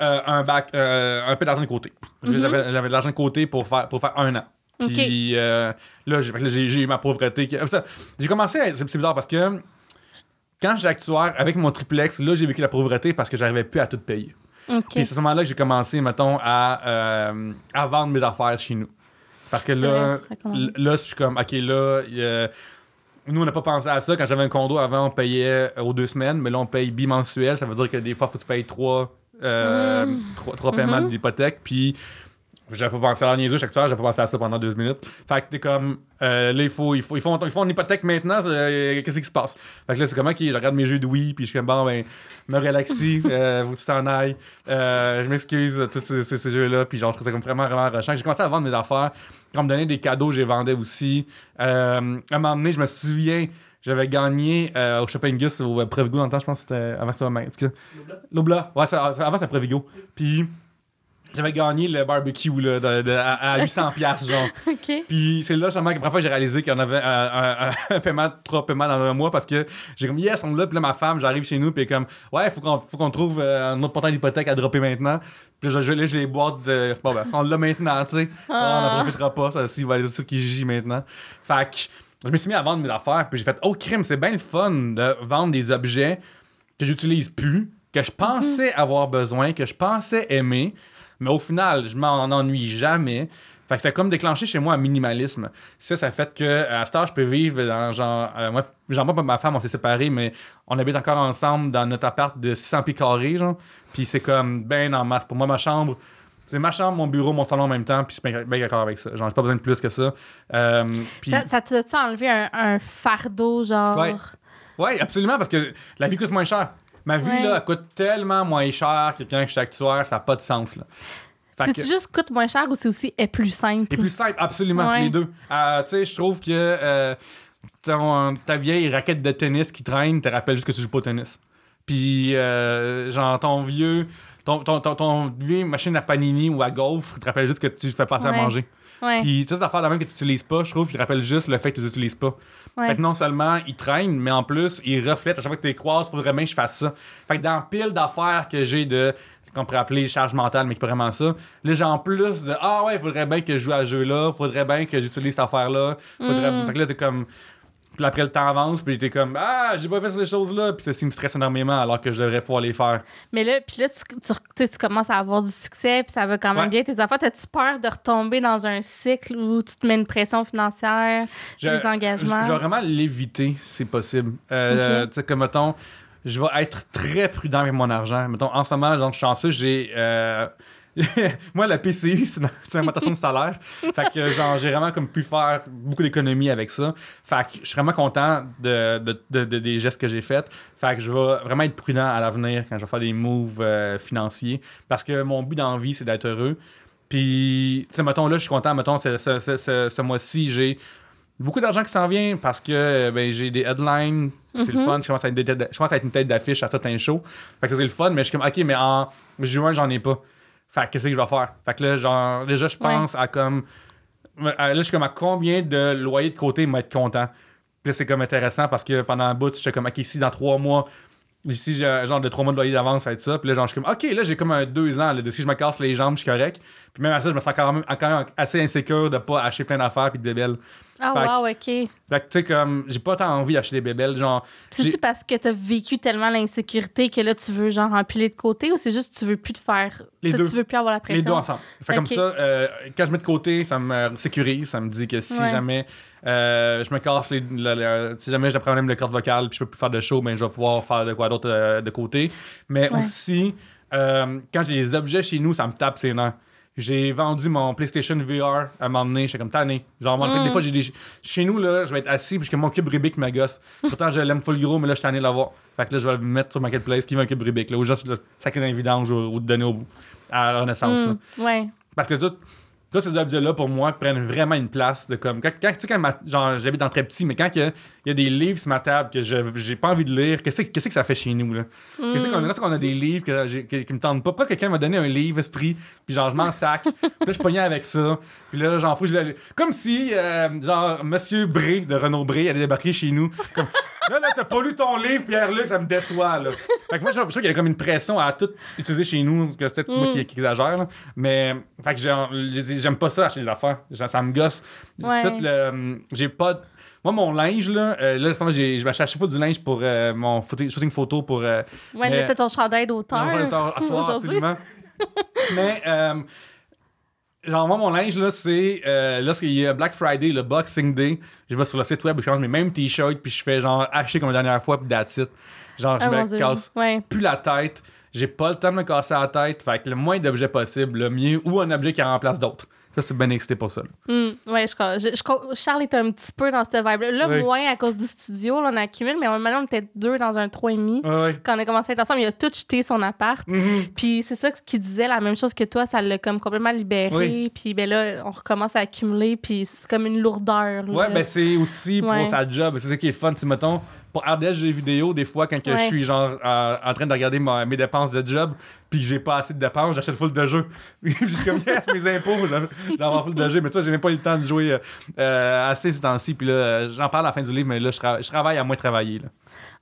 euh, un bac, un peu d'argent de côté. Mhm. J'avais j'avais de l'argent de côté pour faire, pour faire un an. Puis euh, là, j'ai eu ma pauvreté. J'ai commencé à. C'est bizarre parce que quand j'étais actuaire avec mon triplex, là, j'ai vécu la pauvreté parce que j'arrivais plus à tout payer. OK. Puis c'est à ce moment-là que j'ai commencé, mettons, à, euh, à vendre mes affaires chez nous. Parce que là, vrai, là, je suis comme, OK, là, nous, on n'a pas pensé à ça. Quand j'avais un condo avant, on payait euh, aux deux semaines, mais là, on paye bimensuel. Ça veut dire que des fois, il faut que tu payes trois, euh, Mm. trois, trois paiements Mhm. d'hypothèque. Puis j'avais pas pensé à la niaiseuse chaque soir, j'avais pas pensé à ça pendant deux minutes. Fait que t'es comme, euh, là, il faut, il faut, ils font, ils font une hypothèque maintenant, euh, qu'est-ce qui se passe? Fait que là, c'est comme, ok, je regarde mes jeux de Wii, puis je suis comme, bon, ben, me relaxer, [LAUGHS] euh, que tu t'en ailles. Euh, je m'excuse, tous ces, ces- ces jeux-là, puis genre, je trouvais ça comme vraiment, vraiment rushant. J'ai commencé à vendre mes affaires. Quand on me donnait des cadeaux, je les vendais aussi. Euh, à un moment donné, je me souviens, j'avais gagné euh, au Shopping Gus, au Previgo dans le temps, je pense que c'était avant ça, cas. L'Obla? Ouais, ça- ça- avant c'était Previgo. Puis j'avais gagné le barbecue là, de- de- à, à 800$, piastres, genre. [LAUGHS] OK. Puis c'est là, justement, que la première fois, j'ai réalisé qu'il y en avait un, un- [LAUGHS] un paiement, trois paiements dans un mois parce que j'ai comme, yes, on l'a. Puis là, ma femme, j'arrive chez nous, puis comme, ouais, faut qu'on faut qu'on trouve euh, un autre portail d'hypothèque à dropper maintenant. Puis là, je- là, j'ai les boîtes de, bon, ben, on l'a maintenant, tu sais. Ah. On n'en profitera pas, ça, s'il va aller sur Kijiji maintenant. Fait que je me suis mis à vendre mes affaires, puis j'ai fait, oh, crime, c'est bien le fun de vendre des objets que j'utilise plus, que je pensais avoir besoin, que je pensais aimer, mais au final, je m'en ennuie jamais. Fait que ça a comme déclenché chez moi un minimalisme. Ça, ça fait que à cette heure, je peux vivre dans genre. euh, moi, genre, moi, ma femme, on s'est séparés, mais on habite encore ensemble dans notre appart de 600 pieds carrés, genre. Puis c'est comme ben en masse. Pour moi, ma chambre, c'est ma chambre, mon bureau, mon salon en même temps, puis je suis bien d'accord avec ça. Genre, j'ai pas besoin de plus que ça. Euh, Ça, ça t'a-tu enlevé un, un fardeau, genre? Ouais. Oui, absolument, parce que la vie coûte moins cher. Ma vie, Ouais. là, elle coûte tellement moins cher que quand je suis actuaire, ça n'a pas de sens, là. Fait que- C'est juste coûte moins cher ou c'est aussi est plus simple? et plus simple, absolument, Ouais. les deux. Euh, tu sais, je trouve que euh, ton- ta vieille raquette de tennis qui traîne te rappelle juste que tu joues pas au tennis. Puis, euh, genre, ton vieux, ton, ton, ton, ton vieux machine à panini ou à golf te rappelle juste que tu fais passer à Ouais. manger. Ouais. Puis, toutes ces affaires de même que tu n'utilises pas, je trouve qu'ils te rappellent juste le fait que tu les utilises pas. Ouais. Fait que non seulement ils traînent, mais en plus, ils reflètent à chaque fois que tu les croises, faudrait bien que je fasse ça. Fait que dans pile d'affaires que j'ai de qu'on pourrait appeler charge mentale, mais qui vraiment ça. Là, j'ai en plus de Ah ouais, il faudrait bien que je joue à ce jeu-là, faudrait bien que j'utilise cette affaire-là. Faudrait... Mm. Fait que là, t'es comme. Puis après, le temps avance, puis j'étais comme, ah, j'ai pas fait ces choses-là. Puis ça, ça me stresse énormément alors que je devrais pouvoir les faire. Mais là, puis là, tu, tu, tu commences à avoir du succès, puis ça va quand même Ouais. bien. Tes enfants, as-tu peur de retomber dans un cycle où tu te mets une pression financière, Je- des engagements? Je vais vraiment l'éviter, si c'est possible. Euh, Tu sais, comme, mettons, je vais être très prudent avec mon argent. Mettons, en ce moment, genre, je suis chanceux, j'ai. euh, [LAUGHS] Moi, la PCU, c'est une, augmentation de salaire. Fait que, genre, j'ai vraiment comme pu faire beaucoup d'économies avec ça. Fait que je suis vraiment content de, de- de- de- des gestes que j'ai faits. Fait que je vais vraiment être prudent à l'avenir quand je vais faire des moves euh, financiers. Parce que mon but dans la vie, c'est d'être heureux. Puis, tu sais, mettons, là, je suis content. Mettons, ce, ce- ce- mois-ci, j'ai beaucoup d'argent qui s'en vient parce que euh, ben, j'ai des headlines. C'est le Mhm. fun. Je commence, à être, je commence à être une tête d'affiche à certains shows. Fait que c'est le fun. Mais je suis comme, OK, mais en juin, j'en ai pas. Fait que qu'est-ce que je vais faire? Fait que là, genre, déjà, je pense à comme. à- Là, je suis comme à combien de loyers de côté m'être content? Puis là, c'est comme intéressant parce que pendant un bout, j'étais comme, OK, si dans trois mois, ici, j'ai genre de trois mois de loyer d'avance, ça va être ça. Puis là, genre, je suis comme, OK, là, j'ai comme un deux ans, là, de si je me casse les jambes, je suis correct. Puis même à ça, je me sens quand même, quand même assez insécure de pas acheter plein d'affaires puis de bébelles. Ah, wow, OK. Fait que, tu sais, comme, j'ai pas tant envie d'acheter des bébelles. Genre, C'est-tu parce que t'as vécu tellement l'insécurité que là, tu veux, genre, empiler de côté ou c'est juste que tu veux plus te faire. Les deux. Tu veux plus avoir la pression? Les deux ensemble. Fait comme ça, euh, quand je mets de côté, ça me sécurise. Ça me dit que si Ouais. jamais euh, je me casse les. le- le- si jamais j'ai un problème de corde vocale puis je peux plus faire de show, ben, je vais pouvoir faire de quoi d'autre euh, de côté. Mais Ouais. aussi, euh, quand j'ai des objets chez nous, ça me tape ses nerfs. J'ai vendu mon PlayStation VR à donné, j'étais comme tanné. Genre, en fait, Mm. des fois, j'ai des. Chez nous, là, je vais être assis, puis que mon cube Rubik me gosse. Pourtant, je l'aime full gros, mais là, je suis tanné de l'avoir. Fait que là, je vais le mettre sur Marketplace, qui veut un cube Rubik, là, ou juste le les vidanges ou, le donner au, à Renaissance. là. Hmm, ouais. Parce que tout, tous ces objets-là, pour moi, prennent vraiment une place de comme. Quand, quand, tu sais, quand ma- genre, j'habite dans très petit, mais quand a- il y a des livres sur ma table que je j'ai pas envie de lire, qu'est-ce que que ça fait chez nous, là? Qu'est-ce qu'on a, qu'on a des livres que j'ai- qui, me tentent pas? Que quelqu'un m'a donné un livre esprit, puis genre, je m'en sac, [LAUGHS] puis là, je pognais avec ça, puis là, j'en fous, je l'ai- Comme si, euh, genre, Monsieur Bré de Renaud Bré allait débarquer chez nous. Comme, là, là, t'as pas lu ton livre, Pierre-Luc, ça me déçoit, là. Fait que moi, je je trouve qu'il y a comme une pression à tout utiliser chez nous, que c'est peut-être moi qui, qui exagère, là. Mais, fait que j'ai- j'aime pas ça, acheter des affaires. Genre, ça me gosse. Ouais. J'ai pas. Moi, mon linge, là, euh, là, je vais fois du linge pour euh, mon shooting photo pour. euh, Ouais, Mais- là, t'as ton chandail d'auteur. [LAUGHS] aujourd'hui. absolument. Mais, euh, genre, moi, mon linge, là, c'est euh, lorsqu'il y a Black Friday, le Boxing Day, je vais sur le site web, je change mes mêmes t-shirts, puis je fais genre acheter comme la dernière fois, puis that's it. Genre, je Ah, me casse Ouais. plus la tête. J'ai pas le temps de me casser la tête. Fait que le moins d'objets possible, le mieux, ou un objet qui remplace d'autres. Ça, c'est bien excité pour ça. là. Hmm, ouais, je, crois- je, je crois- Charles est un petit peu dans cette vibe-là. Là, Oui. moins à cause du studio, là, on accumule, mais maintenant, on était deux dans un 3,5. Ouais, ouais. Quand on a commencé à être ensemble, il a tout jeté son appart. Mhm. Puis c'est ça qui disait la même chose que toi, ça l'a comme complètement libéré. Oui. Puis ben là, on recommence à accumuler, puis c'est comme une lourdeur. là. Ouais, ben c'est aussi pour Ouais. sa job. C'est ça qui est fun. Tu mettons, pour RDS jeux vidéo, des fois, quand que je suis genre euh, en train de regarder ma- mes dépenses de job, puis j'ai pas assez de dépenses, j'achète full de jeux. [LAUGHS] Juste comme, yes, mes impôts, j'en- vends full de jeux. Mais ça, j'ai même pas eu le temps de jouer euh, euh, assez ces temps-ci. Puis là, euh, j'en parle à la fin du livre, mais là, je, je travaille à moins travailler. Là.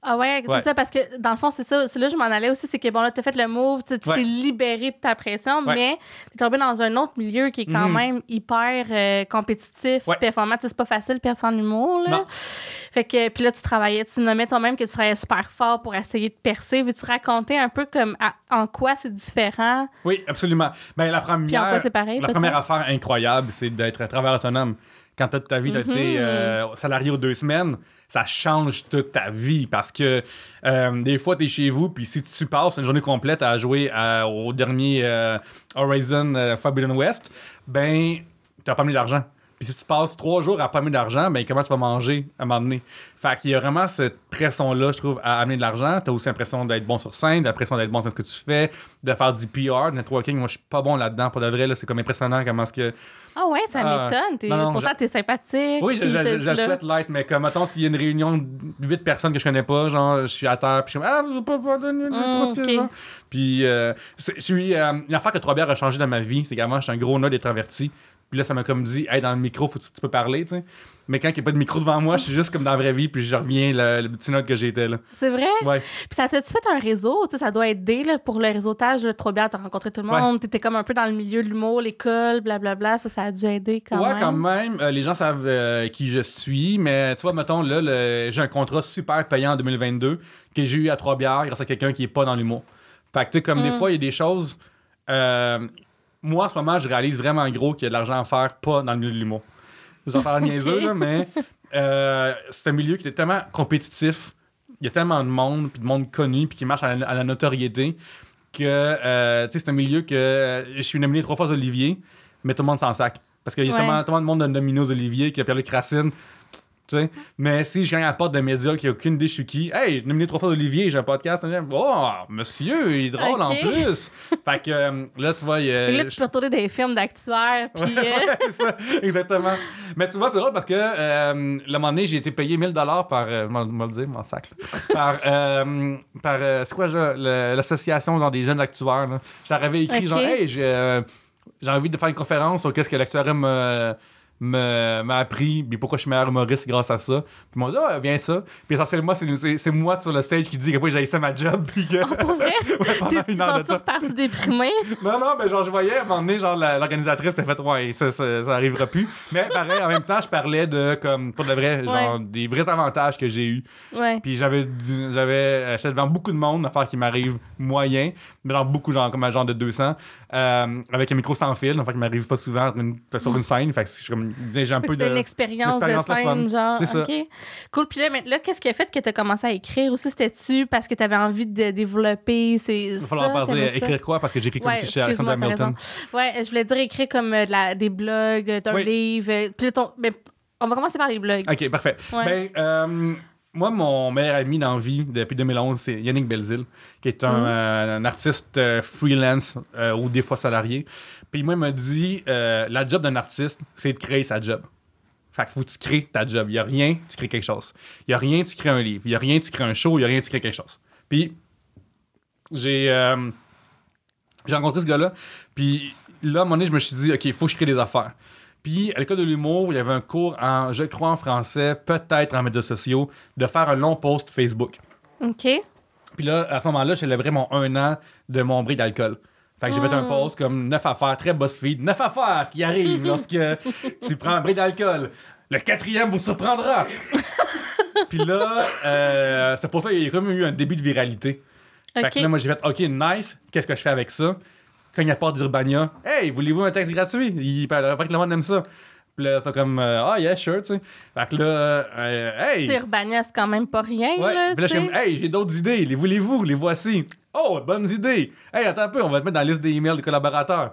Ah ouais, c'est Ouais. ça, parce que dans le fond, c'est ça. C'est là que je m'en allais aussi, c'est que bon, là, t'as fait le move, tu t'es Ouais. libéré de ta pression, Ouais. mais t'es tombé dans un autre milieu qui est quand Mhm. même hyper euh, compétitif, performant. C'est pas facile, personne en humour, là. Non. Fait que, puis là, tu travaillais, tu nommais toi-même que tu travaillais super fort pour essayer de percer. Veux-tu raconter un peu comme à- en quoi c'est différent? Oui, absolument. Ben, la Puis en première, quoi c'est pareil? la première affaire incroyable, c'est d'être travailleur autonome. Quand toute ta vie, tu Mhm. été euh, salarié aux deux semaines, ça change toute ta vie parce que euh, des fois, tu es chez vous, puis si tu passes une journée complète à jouer à- au dernier euh, Horizon euh, West, ben, tu pas mis d'argent. Puis si tu passes trois jours à pas amener d'argent, ben comment tu vas manger à donné? Fait qu'il y a vraiment cette pression-là, je trouve, à amener de l'argent. Tu as aussi l'impression d'être bon sur scène, l'impression d'être bon dans ce que tu fais, de faire du PR, du networking. Moi, je suis pas bon là-dedans. Pour de vrai, là, c'est comme impressionnant comment est-ce que. Ah ouais, ça Ah, m'étonne. Non, non, pourtant, je- t'es sympathique. Oui, je, puis je- t'as- je- tu je le souhaite l'être, mais comme, mettons, s'il y a une réunion de huit personnes que je connais pas, genre, je suis à terre, puis je suis comme, ah, vous pas pas donné Mm, ok. genre. Puis, euh, je suis. euh, une affaire que Trois Bières a changé dans ma vie, c'est qu'avant, je suis un gros nerd extraverti. Puis là, ça m'a comme dit, hey, dans le micro, faut que tu, peux parler, tu sais. Mais quand il n'y a pas de micro devant moi, je suis juste comme dans la vraie vie, puis je reviens le, le petit note que j'étais, là. C'est vrai? Ouais. Puis ça t'a-tu fait un réseau? Tu sais, ça doit aider là, pour le réseautage. Là, trop bien, t'as rencontré tout le Ouais. monde. T'étais comme un peu dans le milieu de l'humour, l'école, blablabla. Ça, ça a dû aider quand ouais, même. quand même. Euh, les gens savent euh, qui je suis, mais tu vois, mettons, là, le- j'ai un contrat super payant en 2022 que j'ai eu à Trois-Bières grâce à quelqu'un qui est pas dans l'humour. Fait que, tu sais, comme des Mm. fois, il y a des choses. euh, moi, en ce moment, je réalise vraiment gros qu'il y a de l'argent à faire pas dans le milieu de l'humour. Vous en faire [LAUGHS] niaiseux, là, mais euh, c'est un milieu qui est tellement compétitif. Il y a tellement de monde, puis de monde connu, puis qui marche à la, à la notoriété, que euh, c'est un milieu que euh, je suis nominé trois fois aux Olivier, mais tout le monde s'en sac. Parce qu'il y a Ouais. tellement, tellement de monde de nominés aux Olivier qui a perdu Racine. Mais si je gagne à la porte de médias qui a aucune idée je suis qui, hey, nominé trois fois aux Olivier, j'ai un podcast, oh, monsieur, il est drôle en plus. [LAUGHS] fait que euh, là, tu vois, il y a. Fait que là, tu peux retourner des films d'actuaires. [LAUGHS] Puis. euh, Ouais, [LAUGHS] c'est ça, exactement. Mais tu vois, c'est drôle parce que euh, le moment donné, j'ai été payé 1000 dollars par. Euh, m'en le dire, mon sac. Par. euh, par euh, c'est quoi, l'association genre, des jeunes actuaires. J'avais écrit, genre, hey, j'ai euh, envie de faire une conférence sur qu'est-ce que me- m'a appris puis pourquoi je suis meilleur humoriste grâce à ça puis ils m'ont dit ah bien ça puis essentiellement c'est- moi sur le stage qui dit que j'ai ça ma job puis que Oh, pour vrai? [LAUGHS] Ouais, T'es senti reparti déprimé? Non, non, mais genre, je voyais, à un moment donné, genre, l'organisatrice, elle fait, ouais, ça, ça, ça arrivera plus. Mais pareil, en même temps, je parlais de, comme, pour de vrai, genre, des vrais avantages que j'ai eu. Ouais. Puis j'avais, j'avais, euh, j'étais devant beaucoup de monde, affaire qui m'arrive moyen, mais genre beaucoup, genre, comme un genre de 200, euh, avec un micro sans fil, affaire qui m'arrive pas souvent une- sur une scène. Fait que je suis comme, j'ai un peu de. une expérience de scène, genre. OK. Cool. Puis là, mais là, qu'est-ce qui a fait que tu as commencé à écrire aussi? C'était-tu parce que tu avais envie de développer? C'est Il va falloir ça? écrire quoi? Parce que j'écris comme si j'étais t'as Hamilton. Ouais, je voulais dire écrire comme euh, de la- des blogs, euh, un Oui. livre. euh, Puis ton- mais on va commencer par les blogs. Ok, parfait. Ouais. Ben, euh, moi, mon meilleur ami dans la vie depuis 2011, c'est Yannick Belzil, qui est un, Mhm. euh, un artiste euh, freelance euh, ou des fois salarié. Puis moi, il m'a dit la job d'un artiste, c'est de créer sa job. Fait que faut que tu crées ta job. Il y a rien, tu crées quelque chose. Il y a rien, tu crées un livre. Il y a rien, tu crées un show. Il y a rien, tu crées quelque chose. Puis j'ai j'ai rencontré ce gars-là. Puis là, à un moment donné, je me suis dit, OK, il faut que je crée des affaires. Puis à l'école de l'humour, il y avait un cours en, je crois, en français, peut-être en médias sociaux, de faire un long post Facebook. OK. Puis là, à ce moment-là, je célébrais mon un an de mon bris d'alcool. Fait que j'ai fait un Mm. post comme 9 affaires, très boss feed. 9 affaires qui arrivent [LAUGHS] lorsque tu prends un bris d'alcool. Le quatrième vous surprendra. [LAUGHS] Puis là, euh, c'est pour ça qu'il y a comme eu un début de viralité. Fait que là, moi, j'ai fait OK, nice. Qu'est-ce que je fais avec ça? Quand il y a pas d'Urbania, hey, voulez-vous un texte gratuit? Il paraît que le monde aime ça. Puis là, c'est comme, euh, ah, yeah, sure, tu sais. Fait que là, euh, hey. Urbania, c'est quand même pas rien, Ouais. là, Puis là, je suis comme, hey, j'ai d'autres idées. Les voulez-vous? Les voici. Oh, bonnes idées. Hey, attends un peu, on va te mettre dans la liste des emails des collaborateurs.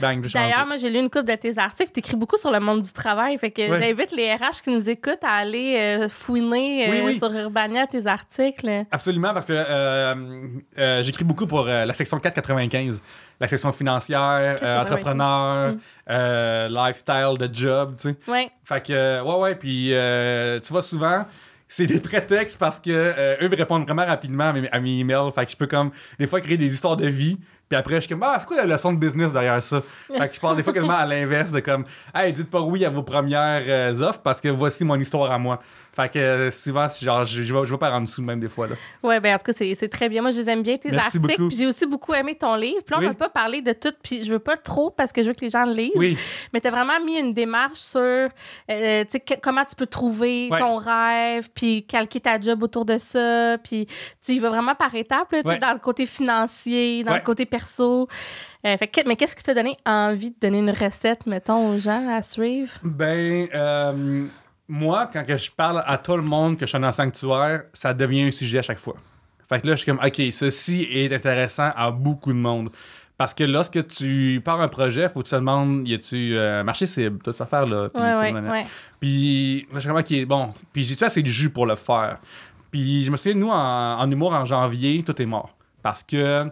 Bang, D'ailleurs, moi, j'ai lu une couple de tes articles. Tu écris beaucoup sur le monde du travail. Fait que j'invite les RH qui nous écoutent à aller euh, fouiner euh, Oui, oui. sur Urbania tes articles. Absolument, parce que euh, j'écris beaucoup pour la section 495, la section financière, 495. entrepreneur, Mm. lifestyle, de job, tu sais. Ouais. Fait que, ouais, ouais, puis tu vois, souvent, c'est des [LAUGHS] prétextes parce que euh, eux me répondent vraiment rapidement à mes, à mes emails. Fait que je peux, comme, des fois, créer des histoires de vie. Puis après, je suis comme, ah, c'est quoi la leçon de business derrière ça? Fait que je parle des fois quasiment à l'inverse de comme, hey, dites pas oui à vos premières euh, offres parce que voici mon histoire à moi. Fait que euh, souvent, genre, je, je, vais, je vais par en dessous même des fois. Là. Ouais, ben en tout cas, c'est très bien. Moi, je les aime bien, tes Merci articles. j'ai aussi beaucoup aimé ton livre. Puis là, on Oui. va pas parler de tout. Puis je veux pas trop parce que je veux que les gens le lisent. Oui, Mais tu as vraiment mis une démarche sur euh, tu sais, que- comment tu peux trouver Ouais. ton rêve, puis calquer ta job autour de ça. Puis tu y vas vraiment par étapes, là, Ouais. dans le côté financier, dans Ouais. le côté perso. Euh, fait que- mais qu'est-ce qui t'a donné envie de donner une recette, mettons, aux gens à suivre? ben, euh, moi, quand que je parle à tout le monde que je suis dans un sanctuaire, ça devient un sujet à chaque fois. Fait que là, je suis comme, OK, ceci est intéressant à beaucoup de monde. Parce que lorsque tu pars un projet, faut que tu te demandes, y a-tu euh, marché cible, toute cette affaire-là. puis Ouais. Puis, là, je suis comme, OK, bon. Puis j'ai-tu assez de jus pour le faire? Puis je me souviens, nous, en, en humour, en janvier, tout est mort. Parce que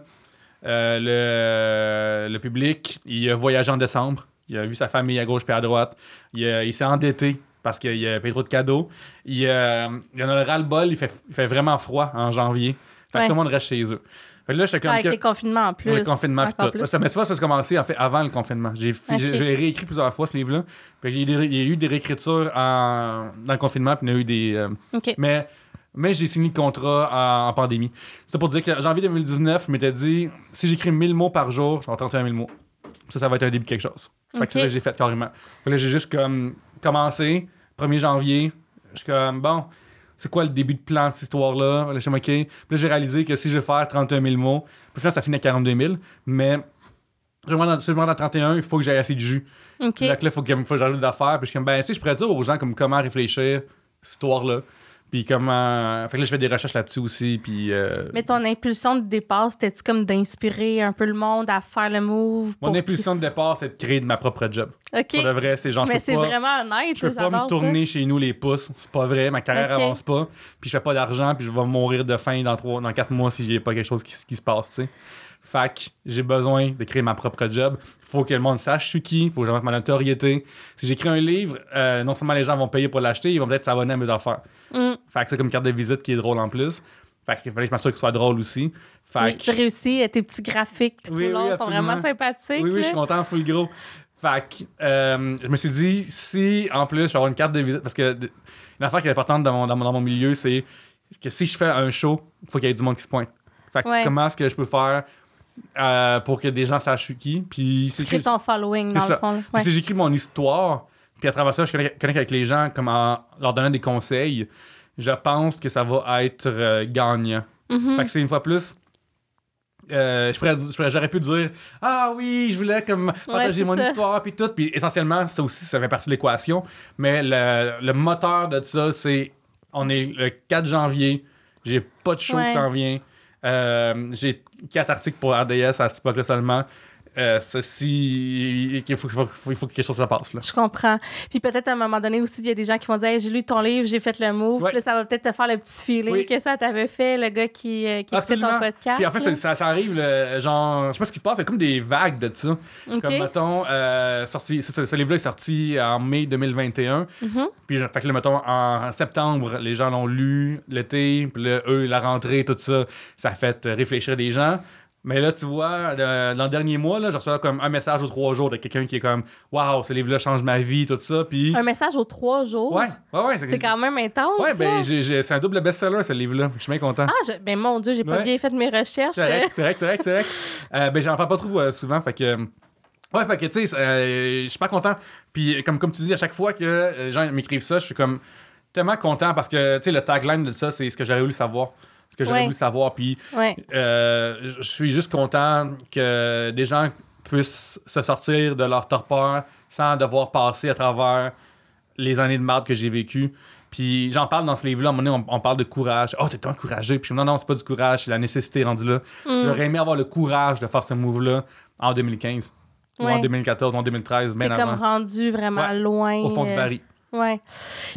euh, le, le public, il a voyagé en décembre. Il a vu sa famille à gauche puis à droite. Il, il s'est endetté parce qu'il a payé trop de cadeaux. Il, euh, il en a le ras-le-bol. Il fait, il fait vraiment froid en janvier. Fait que Ouais. tout le monde reste chez eux. Fait que là, j'étais comme. Avec que- les confinements en plus. le confinement tout. plus. Ça, mais tu vois, ça a commencé en fait avant le confinement. J'ai réécrit plusieurs fois ce livre-là. Puis il y, a eu des- y réécritures en, dans le confinement, puis il y en a eu des. euh, mais mais j'ai signé le contrat en, en pandémie. C'est pour dire que janvier 2019, je m'étais dit si j'écris 1000 mots par jour, je vais avoir 31 000 mots. Ça, ça va être un début de quelque chose. Fait que c'est ça que j'ai fait carrément. Fait que là, j'ai juste comme commencé, 1er janvier. Je suis comme bon. C'est quoi le début de plan de cette histoire-là? Suis comme, OK. Puis là, j'ai réalisé que si je veux faire 31 000 mots, puis finalement, ça finit à 42 000. Mais je me rends dans 31, il faut que j'aille assez de jus. Puis là, il faut que, faut que j'ajoute d'affaires. Puis je suis comme, ben, tu sais, je pourrais dire aux gens comme comment réfléchir cette histoire-là. Puis comment. Fait que là, je fais des recherches là-dessus aussi. Puis. euh, Mais ton impulsion de départ, c'était-tu comme d'inspirer un peu le monde à faire le move? Mon impulsion de départ, c'est de créer de ma propre job. OK. Pour de vrai, c'est genre, je Mais peux c'est pas- vraiment honnête, Je peux pas me ça. tourner chez nous les pouces. C'est pas vrai. Ma carrière Ok. avance pas. Puis je fais pas d'argent. Puis je vais mourir de faim dans, trois, dans quatre mois si j'ai pas quelque chose qui, qui se passe, tu sais. Que j'ai besoin de créer ma propre job. Faut que le monde sache je suis qui. Faut que j'augmente ma notoriété. Si j'écris un livre, euh, non seulement les gens vont payer pour l'acheter, ils vont peut-être s'abonner à mes affaires. Mm. Fait que c'est comme carte de visite qui est drôle en plus. Fait qu'il fallait que je m'assure qu'il soit drôle aussi. Fait Oui, que- tu réussis, euh, tes petits graphiques tout Oui, le long oui, sont vraiment sympathiques. Oui, oui, je suis content, full gros. Fait que, euh, je me suis dit, si en plus je vais avoir une carte de visite, parce que une affaire qui est importante dans mon, dans mon, dans mon milieu, c'est que si je fais un show, il faut qu'il y ait du monde qui se pointe. Fait que Ouais. comment est-ce que je peux faire euh, pour que des gens sachent je suis qui? Puis si, crées ton following, dans c'est le fond. puis Ouais. j'écris mon histoire, puis à travers ça, je connecte, avec les gens comme en leur donnant des conseils, je pense que ça va être euh, gagnant. Mhm. Fait que c'est une fois plus. euh, J'aurais pu dire Ah oui, je voulais comme partager c'est mon ça. histoire puis tout. Puis essentiellement, ça aussi, ça fait partie de l'équation. Mais le, le moteur de ça, c'est on est le 4 janvier, j'ai pas de show Ouais. qui s'en vient. Euh, j'ai quatre articles pour RDS à cette époque-là seulement. Euh, ceci, il faut, il faut- il faut que quelque chose se passe. Là. Je comprends. Puis peut-être à un moment donné aussi, il y a des gens qui vont dire Hey, J'ai lu ton livre, j'ai fait le move. Ouais. Puis là, ça va peut-être te faire le petit Oui. que ça t'avait fait, le gars qui, euh, qui écoutait ton podcast. Puis en fait, là. ça, ça arrive, le- genre, je sais pas ce qui se passe, c'est comme des vagues de ça. OK. Comme, mettons, euh, sorti, ce, ce- livre-là est sorti en mai 2021. Mhm. Puis, fait que là, mettons, en septembre, les gens l'ont lu l'été. Puis là, eux, la rentrée, tout ça, ça a fait réfléchir des gens. Mais là, tu vois, le- dans le dernier mois, là, je reçois comme un message aux trois jours de quelqu'un qui est comme Waouh, ce livre-là change ma vie, tout ça. Puis. Un message aux trois jours? Ouais, ouais, ouais. C'est quand même intense. Ouais, ben, c'est un double best-seller, ce livre-là. Je suis bien content. Ah, je- ben mon Dieu, j'ai pas bien fait mes recherches. C'est vrai, c'est vrai, c'est vrai, vrai. [LAUGHS] Euh, ben, j'en parle pas trop euh, souvent, fait que. euh, Ouais, fait que, tu sais, euh, je suis pas content. Puis, comme, comme tu dis, à chaque fois que euh, les gens m'écrivent ça, je suis comme tellement content parce que, tu sais, le tagline de ça, c'est ce que j'aurais voulu savoir. Ce que j'aurais Ouais. voulu savoir. Puis, Ouais. euh, je suis juste content que des gens puissent se sortir de leur torpeur sans devoir passer à travers les années de merde que j'ai vécues. Puis j'en parle dans ce livre-là, à un moment donné, on, on parle de courage. Oh, t'es tellement courageux. Puis non, non, c'est pas du courage, c'est la nécessité rendue là. Mm. J'aurais aimé avoir le courage de faire ce move-là en 2015. Ou en Ouais. 2014, ou en 2013, T'es bien comme avant. rendu vraiment Ouais, loin. Au fond du euh, baril. Ouais.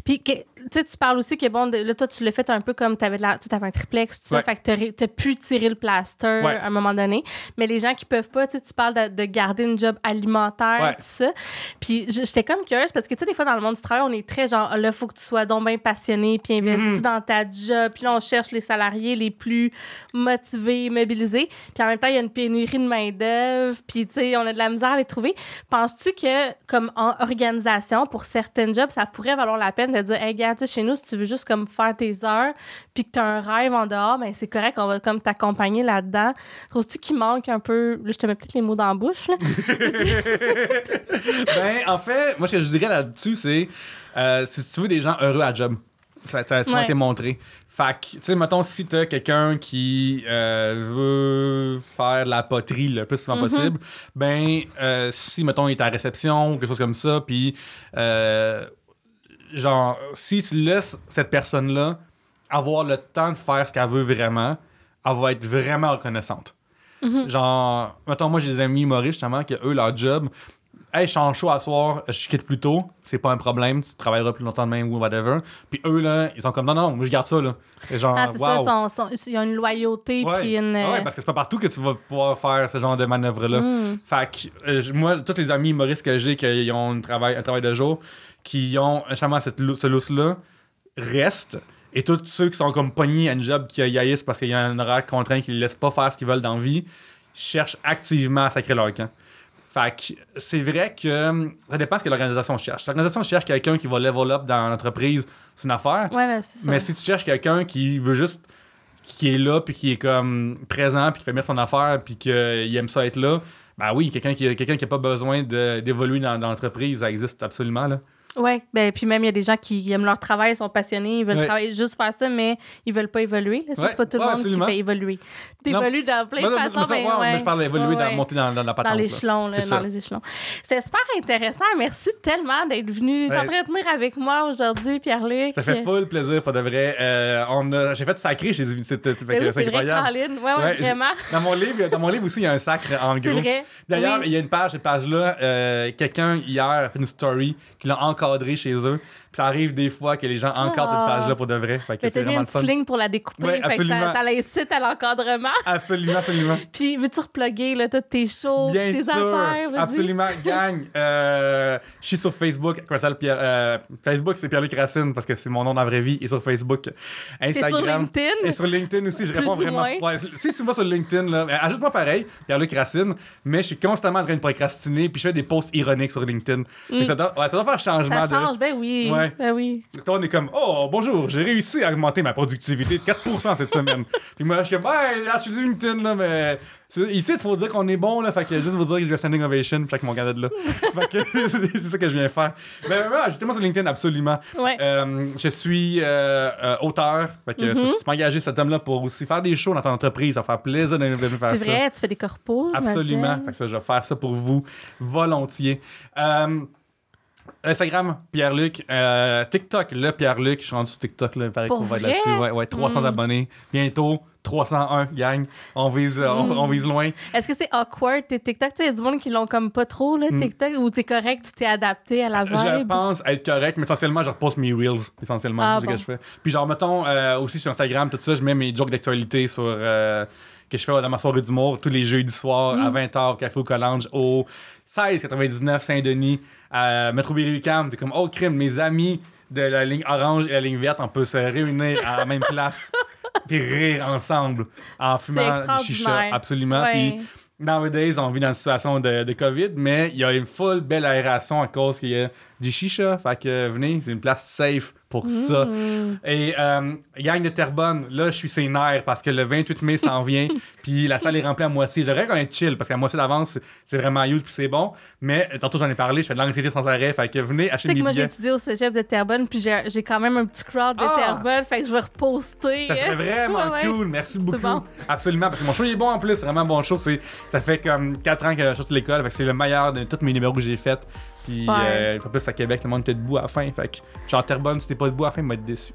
Puis, tu sais, tu parles aussi que, bon, de- là, toi, tu l'as fait un peu comme tu sais, avais un triplex, tout ça. Ouais. Fait que ré- t'as pu tirer le plaster Ouais. à un moment donné. Mais les gens qui peuvent pas, tu sais, tu parles de, de garder une job alimentaire, Ouais. tout ça. Puis, j'étais comme curieuse parce que, tu sais, des fois, dans le monde du travail, on est très genre, là, faut que tu sois donc bien passionné puis investi Mhm. dans ta job. Puis là, on cherche les salariés les plus motivés, mobilisés. Puis en même temps, il y a une pénurie de main-d'œuvre. Puis, tu sais, on a de la misère à les trouver. Penses-tu que, comme en organisation, pour certaines jobs, ça pourrait valoir la peine de dire, hey, regarde, tu sais, chez nous, si tu veux juste comme faire tes heures, puis que tu as un rêve en dehors, ben c'est correct, on va comme t'accompagner là-dedans. Trouves-tu qu'il manque un peu. Là, je te mets peut-être les mots dans la bouche, là? [LAUGHS] ben, en fait, moi, ce que je dirais là-dessus, c'est euh, si tu veux des gens heureux à job, ça, ça a souvent Ouais. été montré. Fait que, tu sais, mettons, si t'as quelqu'un qui euh, veut faire de la poterie le plus souvent Mhm. possible, ben, euh, si, mettons, il est à la réception ou quelque chose comme ça, puis, euh, genre, si tu laisses cette personne-là avoir le temps de faire ce qu'elle veut vraiment, elle va être vraiment reconnaissante. Mhm. Genre, mettons, moi, j'ai des amis humoristes, justement, que eux, leur job, hey, je suis en show à soir, je quitte plus tôt, c'est pas un problème, tu travailleras plus longtemps demain ou whatever. Puis eux, là, ils sont comme, non, non, moi, je garde ça, là. Et genre, Ah, c'est wow. ça, son- son- il y a une loyauté, puis une. Ah ouais, parce que c'est pas partout que tu vas pouvoir faire ce genre de manœuvre-là. Mm. Fait que, euh, moi, tous les amis humoristes que j'ai qui ont un travail, un travail de jour, qui ont justement cette ce lousse-là, restent. Et tous ceux qui sont comme pognés à une job qui haïssent parce qu'il y a un horaire contraint qui ne les laisse pas faire ce qu'ils veulent dans la vie, cherchent activement à sacrer leur camp. Fait que c'est vrai que hum, ça dépend ce que l'organisation cherche. L'organisation cherche quelqu'un qui va level up dans l'entreprise, c'est une affaire. Ouais, là, c'est ça. Mais si tu cherches quelqu'un qui veut juste qui est là puis qui est comme présent puis qui fait bien son affaire puis qu'il aime ça être là, ben oui, quelqu'un qui quelqu'un qui a pas besoin de- d'évoluer dans, dans l'entreprise, ça existe absolument là. Ouais, ben puis même il y a des gens qui aiment leur travail, sont passionnés, ils veulent Ouais. travailler juste faire ça, mais ils veulent pas évoluer. là. Ça, Ouais, c'est pas tout le monde absolument. qui fait évoluer. T'évolues dans plein de façons, ça, ben, je parle d'évoluer, dans, monter dans, dans la patente. dans l'échelon, là, dans les échelons. C'était super intéressant. Merci tellement d'être venu t'entretenir avec moi aujourd'hui, Pierre-Luc. Ça fait full plaisir, pas de vrai. Euh, on a- J'ai fait sacré chez Ben oui, c'est vrai, incroyable. Ouais, vraiment. Dans mon livre, dans mon livre aussi, il y a un sacre en gros. vrai. D'ailleurs, Oui. il y a une page, cette page-là, euh, quelqu'un hier a fait une story qui l'a encadré chez eux. Ça arrive des fois que les gens encadrent Ah. cette page-là pour de vrai. Fait que c'est vraiment une petite ligne pour la découper. Ouais, fait que ça, ça l'incite à l'encadrement. [LAUGHS] Absolument, absolument. [LAUGHS] Puis veux-tu reploguer là, toutes tes Bien puis tes sûr, affaires? Absolument, [LAUGHS] gang. Euh, je suis sur Facebook. Pierre, euh, Facebook, c'est Pierre-Luc Racine parce que c'est mon nom dans la vraie vie. Et sur Facebook, T'es Instagram. sur LinkedIn? Et sur LinkedIn aussi, je Plus réponds vraiment. Ouais, si tu vas sur LinkedIn, là, ajoute-moi pareil, Pierre-Luc Racine, mais je suis constamment en train de procrastiner, puis je fais des posts ironiques sur LinkedIn. Puis Ça, doit, ouais, ça doit faire changement Mm. Ça change, ben oui. Ouais. Ben oui. de. Toi, on est comme, oh, bonjour, j'ai réussi à augmenter ma productivité de 4% cette semaine. [LAUGHS] puis moi, je suis comme, ouais, là, je suis sur LinkedIn, là, mais. c'est- Ici, il faut dire qu'on est bon, là, fait que juste vous dire que je vais standing ovation, puis avec mon candidat là. [LAUGHS] fait que c'est [LAUGHS] c'est ça que je viens faire. Ben, ouais, ajoutez-moi sur LinkedIn, absolument. Ouais. Euh, je suis euh, euh, auteur. Fait que Mhm. je suis engagé cet homme-là pour aussi faire des shows dans ton entreprise. Ça va faire plaisir de, de me faire C'est ça. vrai, tu fais des corpos. Absolument. Fait que ça, je vais faire ça pour vous volontiers. Euh, Instagram, Pierre-Luc. Euh, TikTok, le Pierre-Luc. Je suis rendu sur TikTok, là. Il paraît Pour qu'on va être là-dessus. Ouais, ouais, 300 Mm. abonnés. Bientôt, 301, gang. On vise, euh, on, Mm. on vise loin. Est-ce que c'est awkward tes TikTok? Tu sais, il y a du monde qui l'ont comme pas trop, là, Mm. TikTok, ou t'es correct, tu t'es adapté à la Je vibe? pense être correct, mais essentiellement, je reposte mes reels, essentiellement. Ah, c'est ce bon. que je fais. Puis genre, mettons, euh, aussi sur Instagram, tout ça, je mets mes jokes d'actualité sur... euh, que je fais dans ma soirée d'humour tous les jeudis soirs Mm. à 20h au Café au Collange au 1699 Saint-Denis à Métro Berry-UQAM. T'es comme, oh crime, mes amis de la ligne orange et la ligne verte, on peut se réunir à la même place [LAUGHS] puis rire ensemble en fumant du chicha. Absolument. Ouais. Puis Nowadays, on vit dans une situation de, de COVID, mais il y a une full belle aération à cause qu'il y a du chicha. Fait que venez, c'est une place safe pour ça. Mm. Et euh, gang de Terrebonne, là, je suis ses nerfs parce que le 28 mai s'en [LAUGHS] vient, puis la salle est remplie à moitié. J'aurais qu'on est chill parce qu'à moitié d'avance, c'est vraiment huge puis c'est bon. Mais tantôt, j'en ai parlé, je fais de l'anxiété sans arrêt. Fait que venez acheter que mes moi, j'ai billets. étudié au cégep de Terrebonne, puis j'ai quand même un petit crowd de Ah! Terrebonne, fait que je vais reposter. Ça serait vraiment [LAUGHS] Ouais, cool. Merci beaucoup. bon. Absolument. Parce que mon show il est bon en plus. C'est vraiment bon show. Ça fait comme 4 ans que je suis à l'école. Fait que c'est le meilleur de tous mes numéros que j'ai fait. Puis, euh, en plus, à Québec, le monde était debout à la fin. Fait que, genre, Terrebonne, si t'es pas debout à la fin, il m'a déçu.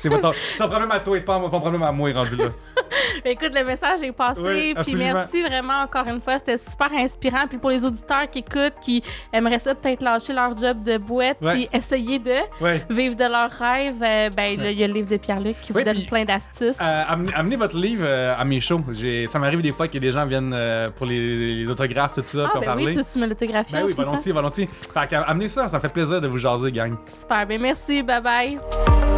c'est votre c'est ton problème à toi et pas mon problème à moi, rendu là. [LAUGHS] Écoute, le message est passé. Oui, puis merci vraiment encore une fois. C'était super inspirant. Puis pour les auditeurs qui écoutent, qui aimeraient ça peut-être lâcher leur job de boîte, Ouais. puis essayer de Ouais. vivre de leurs rêves, euh, ben il y a le livre de Pierre-Luc qui vous donne puis, plein d'astuces. Euh, amenez, votre livre euh, à mes shows. Ça m'arrive des fois que des gens viennent euh, pour les, les autographes, tout ça, ah, en ben parler. oui, tu tu me l'autographies Ben oui, volontiers, volontiers. Fait amenez ça, ça me fait plaisir de vous jaser, gang. Super. Ben merci. Bye bye.